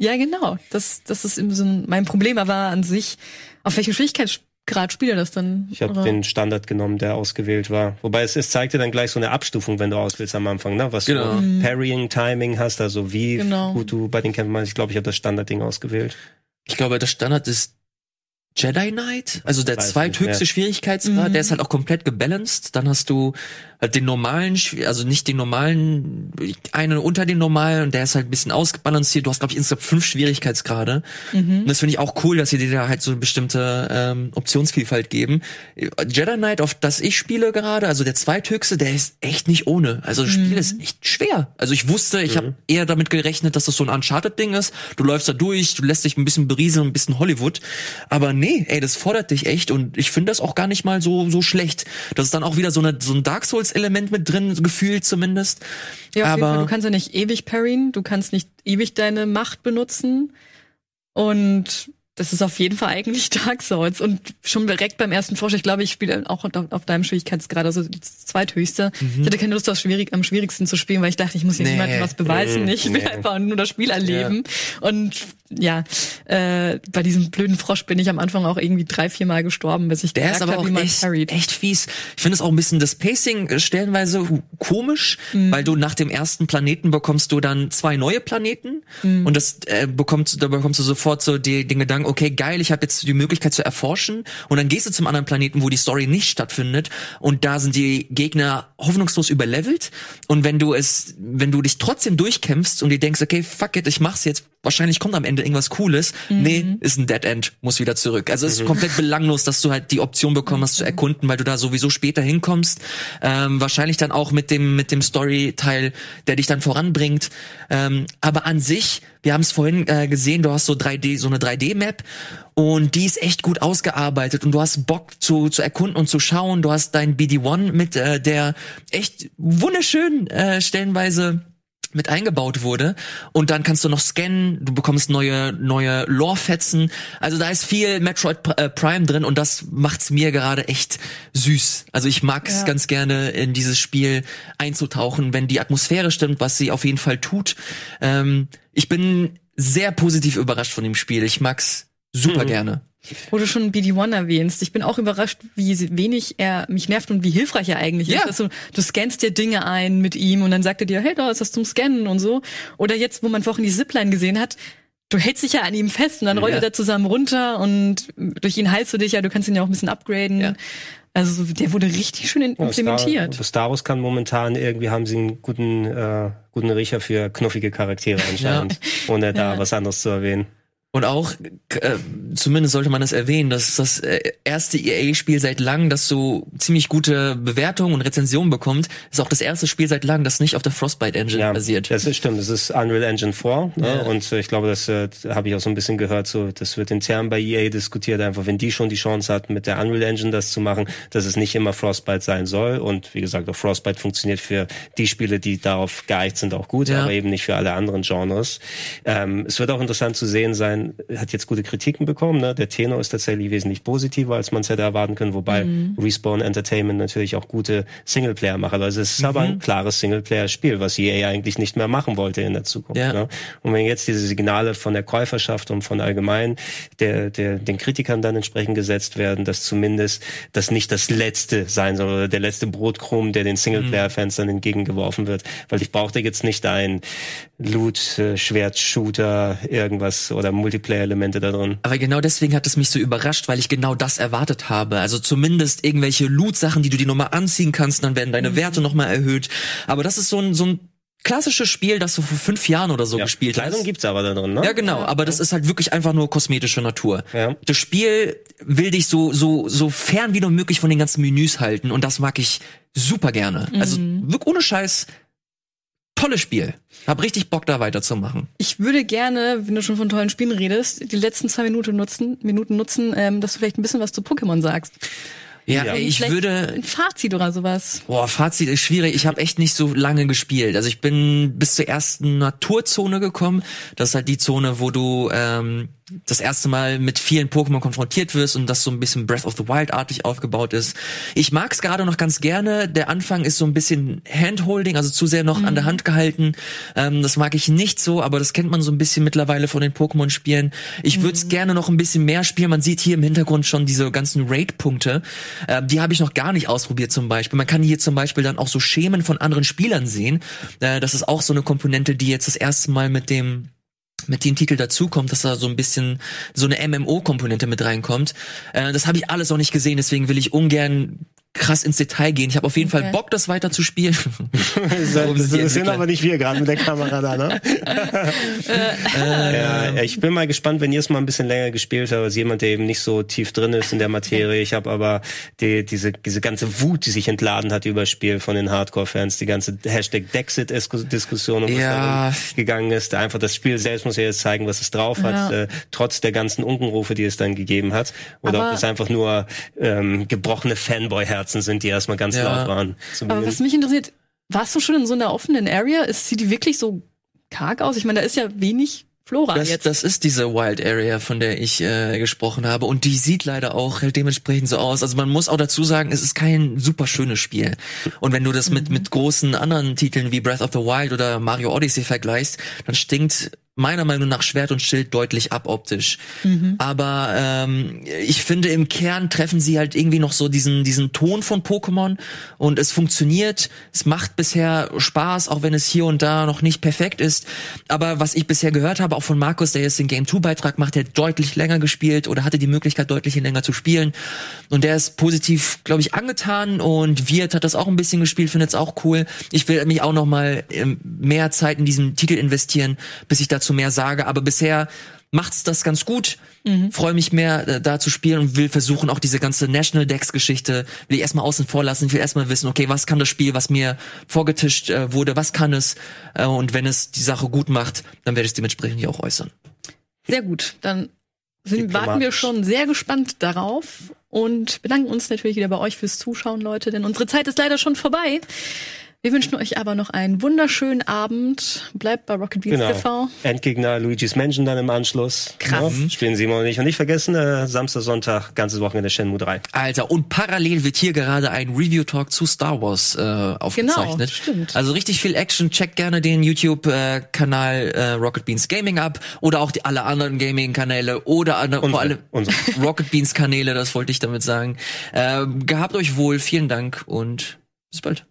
Ja, genau. Das, das ist eben so ein- mein Problem. Aber an sich, auf welchem Schwierigkeitsgrad spielt er das dann? Ich habe den Standard genommen, der ausgewählt war. Wobei es, es zeigt dir dann gleich so eine Abstufung, wenn du auswählst am Anfang, ne? Was Genau. du Parrying, Timing hast, also wie Genau. gut du bei den Kämpfen machst. Ich glaube, ich habe das Standardding ausgewählt. Ich glaube, der Standard ist Jedi Knight, also der Weiß nicht, zweithöchste ja. Schwierigkeitsgrad, Mhm. der ist halt auch komplett gebalanced. Dann hast du halt den normalen, also nicht den normalen, einen unter den normalen und der ist halt ein bisschen ausgebalanciert. Du hast, glaube ich, insgesamt fünf Schwierigkeitsgrade. Mhm. Und das finde ich auch cool, dass sie dir da halt so eine bestimmte ähm, Optionsvielfalt geben. Jedi Knight, auf das ich spiele gerade, also der zweithöchste, der ist echt nicht ohne. Also das Spiel ist echt schwer. Also ich wusste, ich habe eher damit gerechnet, dass das so ein Uncharted-Ding ist. Du läufst da durch, du lässt dich ein bisschen berieseln, ein bisschen Hollywood. Aber nee, ey, das fordert dich echt und ich finde das auch gar nicht mal so so schlecht. Das ist dann auch wieder so, eine, so ein Dark Souls-Element mit drin, gefühlt zumindest. Ja, auf jeden aber Fall. Du kannst ja nicht ewig parryen, du kannst nicht ewig deine Macht benutzen. Und das ist auf jeden Fall eigentlich Dark Souls. Und schon direkt beim ersten Vorschlag, ich glaube, ich spiele auch auf, deinem Schwierigkeitsgrad, also das zweithöchste. Ich hatte keine Lust, das schwierig, am schwierigsten zu spielen, weil ich dachte, ich muss hier Nee. niemandem was beweisen. Mm, Ich will nee. einfach nur das Spiel erleben. Und ja, äh, bei diesem blöden Frosch bin ich am Anfang auch irgendwie drei, vier Mal gestorben, bis ich Der ist aber habe, auch echt, echt fies. Ich finde es auch ein bisschen das Pacing äh, stellenweise komisch, Mhm. weil du nach dem ersten Planeten bekommst du dann zwei neue Planeten Mhm. und das äh, bekommst, da bekommst du sofort so die, den Gedanken, okay, geil, ich habe jetzt die Möglichkeit zu erforschen und dann gehst du zum anderen Planeten, wo die Story nicht stattfindet und da sind die Gegner hoffnungslos überlevelt und wenn du es, wenn du dich trotzdem durchkämpfst und dir denkst, okay, fuck it, ich mach's jetzt, wahrscheinlich kommt am Ende irgendwas Cooles, nee, ist ein Dead End, muss wieder zurück. Also es ist komplett belanglos, dass du halt die Option bekommen hast zu erkunden, weil du da sowieso später hinkommst. Ähm, wahrscheinlich dann auch mit dem mit dem Story-Teil, der dich dann voranbringt. Ähm, aber an sich, wir haben es vorhin äh, gesehen, du hast so 3D, so eine 3D-Map und die ist echt gut ausgearbeitet und du hast Bock zu, zu erkunden und zu schauen. Du hast dein BD-1 mit, äh, der echt wunderschön äh, stellenweise mit eingebaut wurde und dann kannst du noch scannen, du bekommst neue neue Lore-Fetzen. Also da ist viel Metroid äh, Prime drin und das macht's mir gerade echt süß. Also ich mag es Ja. ganz gerne in dieses Spiel einzutauchen, wenn die Atmosphäre stimmt, was sie auf jeden Fall tut. Ähm, ich bin sehr positiv überrascht von dem Spiel. Ich mag's super gerne. Wo du schon BD1 erwähnst, ich bin auch überrascht, wie wenig er mich nervt und wie hilfreich er eigentlich Ja. ist. Also, du scannst dir Dinge ein mit ihm und dann sagt er dir, hey, da ist das zum Scannen und so. Oder jetzt, wo man vorhin die Zipline gesehen hat, du hältst dich ja an ihm fest und dann rollt Ja. er zusammen runter und durch ihn heilst du dich ja, du kannst ihn ja auch ein bisschen upgraden. Ja. Also der wurde richtig schön Ja, implementiert. Star, Star Wars kann momentan irgendwie haben sie einen guten, äh, guten Riecher für knuffige Charaktere anscheinend, ohne da Ja. was anderes zu erwähnen. Und auch, äh, zumindest sollte man das erwähnen, das ist das äh, erste EA-Spiel seit langem, das so ziemlich gute Bewertungen und Rezensionen bekommt. Ist auch das erste Spiel seit langem, das nicht auf der Frostbite-Engine Ja, basiert. das ist stimmt. Das ist Unreal Engine 4 ne? Ja. und äh, ich glaube, das äh, habe ich auch so ein bisschen gehört. So, das wird intern bei EA diskutiert. Einfach, wenn die schon die Chance hatten, mit der Unreal Engine das zu machen, dass es nicht immer Frostbite sein soll. Und wie gesagt, auch Frostbite funktioniert für die Spiele, die darauf geeicht sind, auch gut, Ja. aber eben nicht für alle anderen Genres. Ähm, es wird auch interessant zu sehen sein. Hat jetzt gute Kritiken bekommen. Ne? Der Tenor ist tatsächlich wesentlich positiver, als man es hätte erwarten können. Wobei Respawn Entertainment natürlich auch gute Singleplayer macht. Also es ist aber ein klares Singleplayer-Spiel, was EA eigentlich nicht mehr machen wollte in der Zukunft. Ja. Ne? Und wenn jetzt diese Signale von der Käuferschaft und von allgemein der, der, den Kritikern dann entsprechend gesetzt werden, dass zumindest das nicht das letzte sein soll oder der letzte Brotkrumm, der den Singleplayer-Fans dann entgegengeworfen wird. Weil ich brauchte jetzt nicht ein Loot, äh, Schwert-Shooter, irgendwas oder Multiplayer-Elemente da drin. Aber genau deswegen hat es mich so überrascht, weil ich genau das erwartet habe. Also zumindest irgendwelche Loot-Sachen, die du dir nochmal anziehen kannst, dann werden deine Werte nochmal erhöht. Aber das ist so ein, so ein klassisches Spiel, das du vor fünf Jahren oder so Ja, gespielt Kleidung hast. gibt's aber da drin, ne? Ja, genau, aber das ist halt wirklich einfach nur kosmetische Natur. Ja. Das Spiel will dich so, so, so fern wie nur möglich von den ganzen Menüs halten und das mag ich super gerne. Also wirklich ohne Scheiß, tolles Spiel. Hab richtig Bock da weiterzumachen. Ich würde gerne, wenn du schon von tollen Spielen redest, die letzten zwei Minuten nutzen, Minuten nutzen, ähm, dass du vielleicht ein bisschen was zu Pokémon sagst. Ja, Ja. ich Vielleicht würde, Ein Fazit oder sowas. Boah, Fazit ist schwierig. Ich habe echt nicht so lange gespielt. Also ich bin bis zur ersten Naturzone gekommen. Das ist halt die Zone, wo du ähm, das erste Mal mit vielen Pokémon konfrontiert wirst und das so ein bisschen Breath of the Wild-artig aufgebaut ist. Ich mag's gerade noch ganz gerne. Der Anfang ist so ein bisschen Handholding, also zu sehr noch an der Hand gehalten. Ähm, das mag ich nicht so, aber das kennt man so ein bisschen mittlerweile von den Pokémon-Spielen. Ich würde es gerne noch ein bisschen mehr spielen. Man sieht hier im Hintergrund schon diese ganzen Raid-Punkte. Äh, die habe ich noch gar nicht ausprobiert zum Beispiel. Man kann hier zum Beispiel dann auch so Schemen von anderen Spielern sehen. Äh, das ist auch so eine Komponente, die jetzt das erste Mal mit dem mit dem Titel dazukommt, dass da so ein bisschen so eine MMO-Komponente mit reinkommt. Äh, das habe ich alles noch nicht gesehen, deswegen will ich ungern krass ins Detail gehen. Ich habe auf jeden Okay. Fall Bock, das weiter zu spielen. Das, sind aber nicht wir gerade mit der Kamera da, ne? ja, ja, ich bin mal gespannt, wenn ihr es mal ein bisschen länger gespielt habt, als jemand, der eben nicht so tief drin ist in der Materie. Ich habe aber die, diese, diese ganze Wut, die sich entladen hat über das Spiel von den Hardcore-Fans, die ganze Hashtag Dexit-Diskussion, um was Ja. da gegangen ist. Einfach das Spiel selbst muss ja jetzt zeigen, was es drauf hat, Ja. äh, trotz der ganzen Unkenrufe, die es dann gegeben hat. Oder Aber- ob es einfach nur ähm, gebrochene Fanboy-Herzen sind, die erstmal ganz Ja. laut waren. Aber was mich interessiert, warst du schon in so einer offenen Area? Ist, sieht die wirklich so karg aus? Ich meine, da ist ja wenig Flora Das, jetzt. das ist diese Wild Area, von der ich äh, gesprochen habe. Und die sieht leider auch halt dementsprechend so aus. Also man muss auch dazu sagen, es ist kein super schönes Spiel. Und wenn du das mit, mit großen anderen Titeln wie Breath of the Wild oder Mario Odyssey vergleichst, dann stinkt meiner Meinung nach Schwert und Schild deutlich ab optisch. Aber ähm, ich finde, im Kern treffen sie halt irgendwie noch so diesen, diesen Ton von Pokémon und es funktioniert. Es macht bisher Spaß, auch wenn es hier und da noch nicht perfekt ist. Aber was ich bisher gehört habe, auch von Markus, der jetzt den Game 2 Beitrag macht, der hat deutlich länger gespielt oder hatte die Möglichkeit, deutlich länger zu spielen. Und der ist positiv, glaube ich, angetan und Wirt hat das auch ein bisschen gespielt, findet es auch cool. Ich will mich auch noch mal ähm, mehr Zeit in diesen Titel investieren, bis ich dazu mehr sage. Aber bisher macht's das ganz gut. Freue mich mehr äh, da zu spielen und will versuchen auch diese ganze National Decks Geschichte will ich erstmal außen vor lassen. Ich will erstmal wissen, okay, was kann das Spiel, was mir vorgetischt äh, wurde, was kann es? Äh, und wenn es die Sache gut macht, dann werde ich es dementsprechend hier auch äußern. Sehr gut. Dann sind, warten wir schon sehr gespannt darauf und bedanken uns natürlich wieder bei euch fürs Zuschauen, Leute, denn unsere Zeit ist leider schon vorbei. Wir wünschen euch aber noch einen wunderschönen Abend. Bleibt bei Rocket Beans Genau. TV. Endgegner Luigi's Mansion dann im Anschluss. Krass. Ja, spielen Simon und ich. Und nicht vergessen, äh, Samstag, Sonntag, ganzes Wochenende Shenmue 3. Alter, und parallel wird hier gerade ein Review-Talk zu Star Wars äh, aufgezeichnet. Genau, stimmt. Also richtig viel Action. Checkt gerne den YouTube-Kanal äh, Rocket Beans Gaming ab oder auch die, alle anderen Gaming-Kanäle oder andere, vor Unsere, allem unsere. Rocket Beans Kanäle, das wollte ich damit sagen. Ähm, gehabt euch wohl, vielen Dank und bis bald.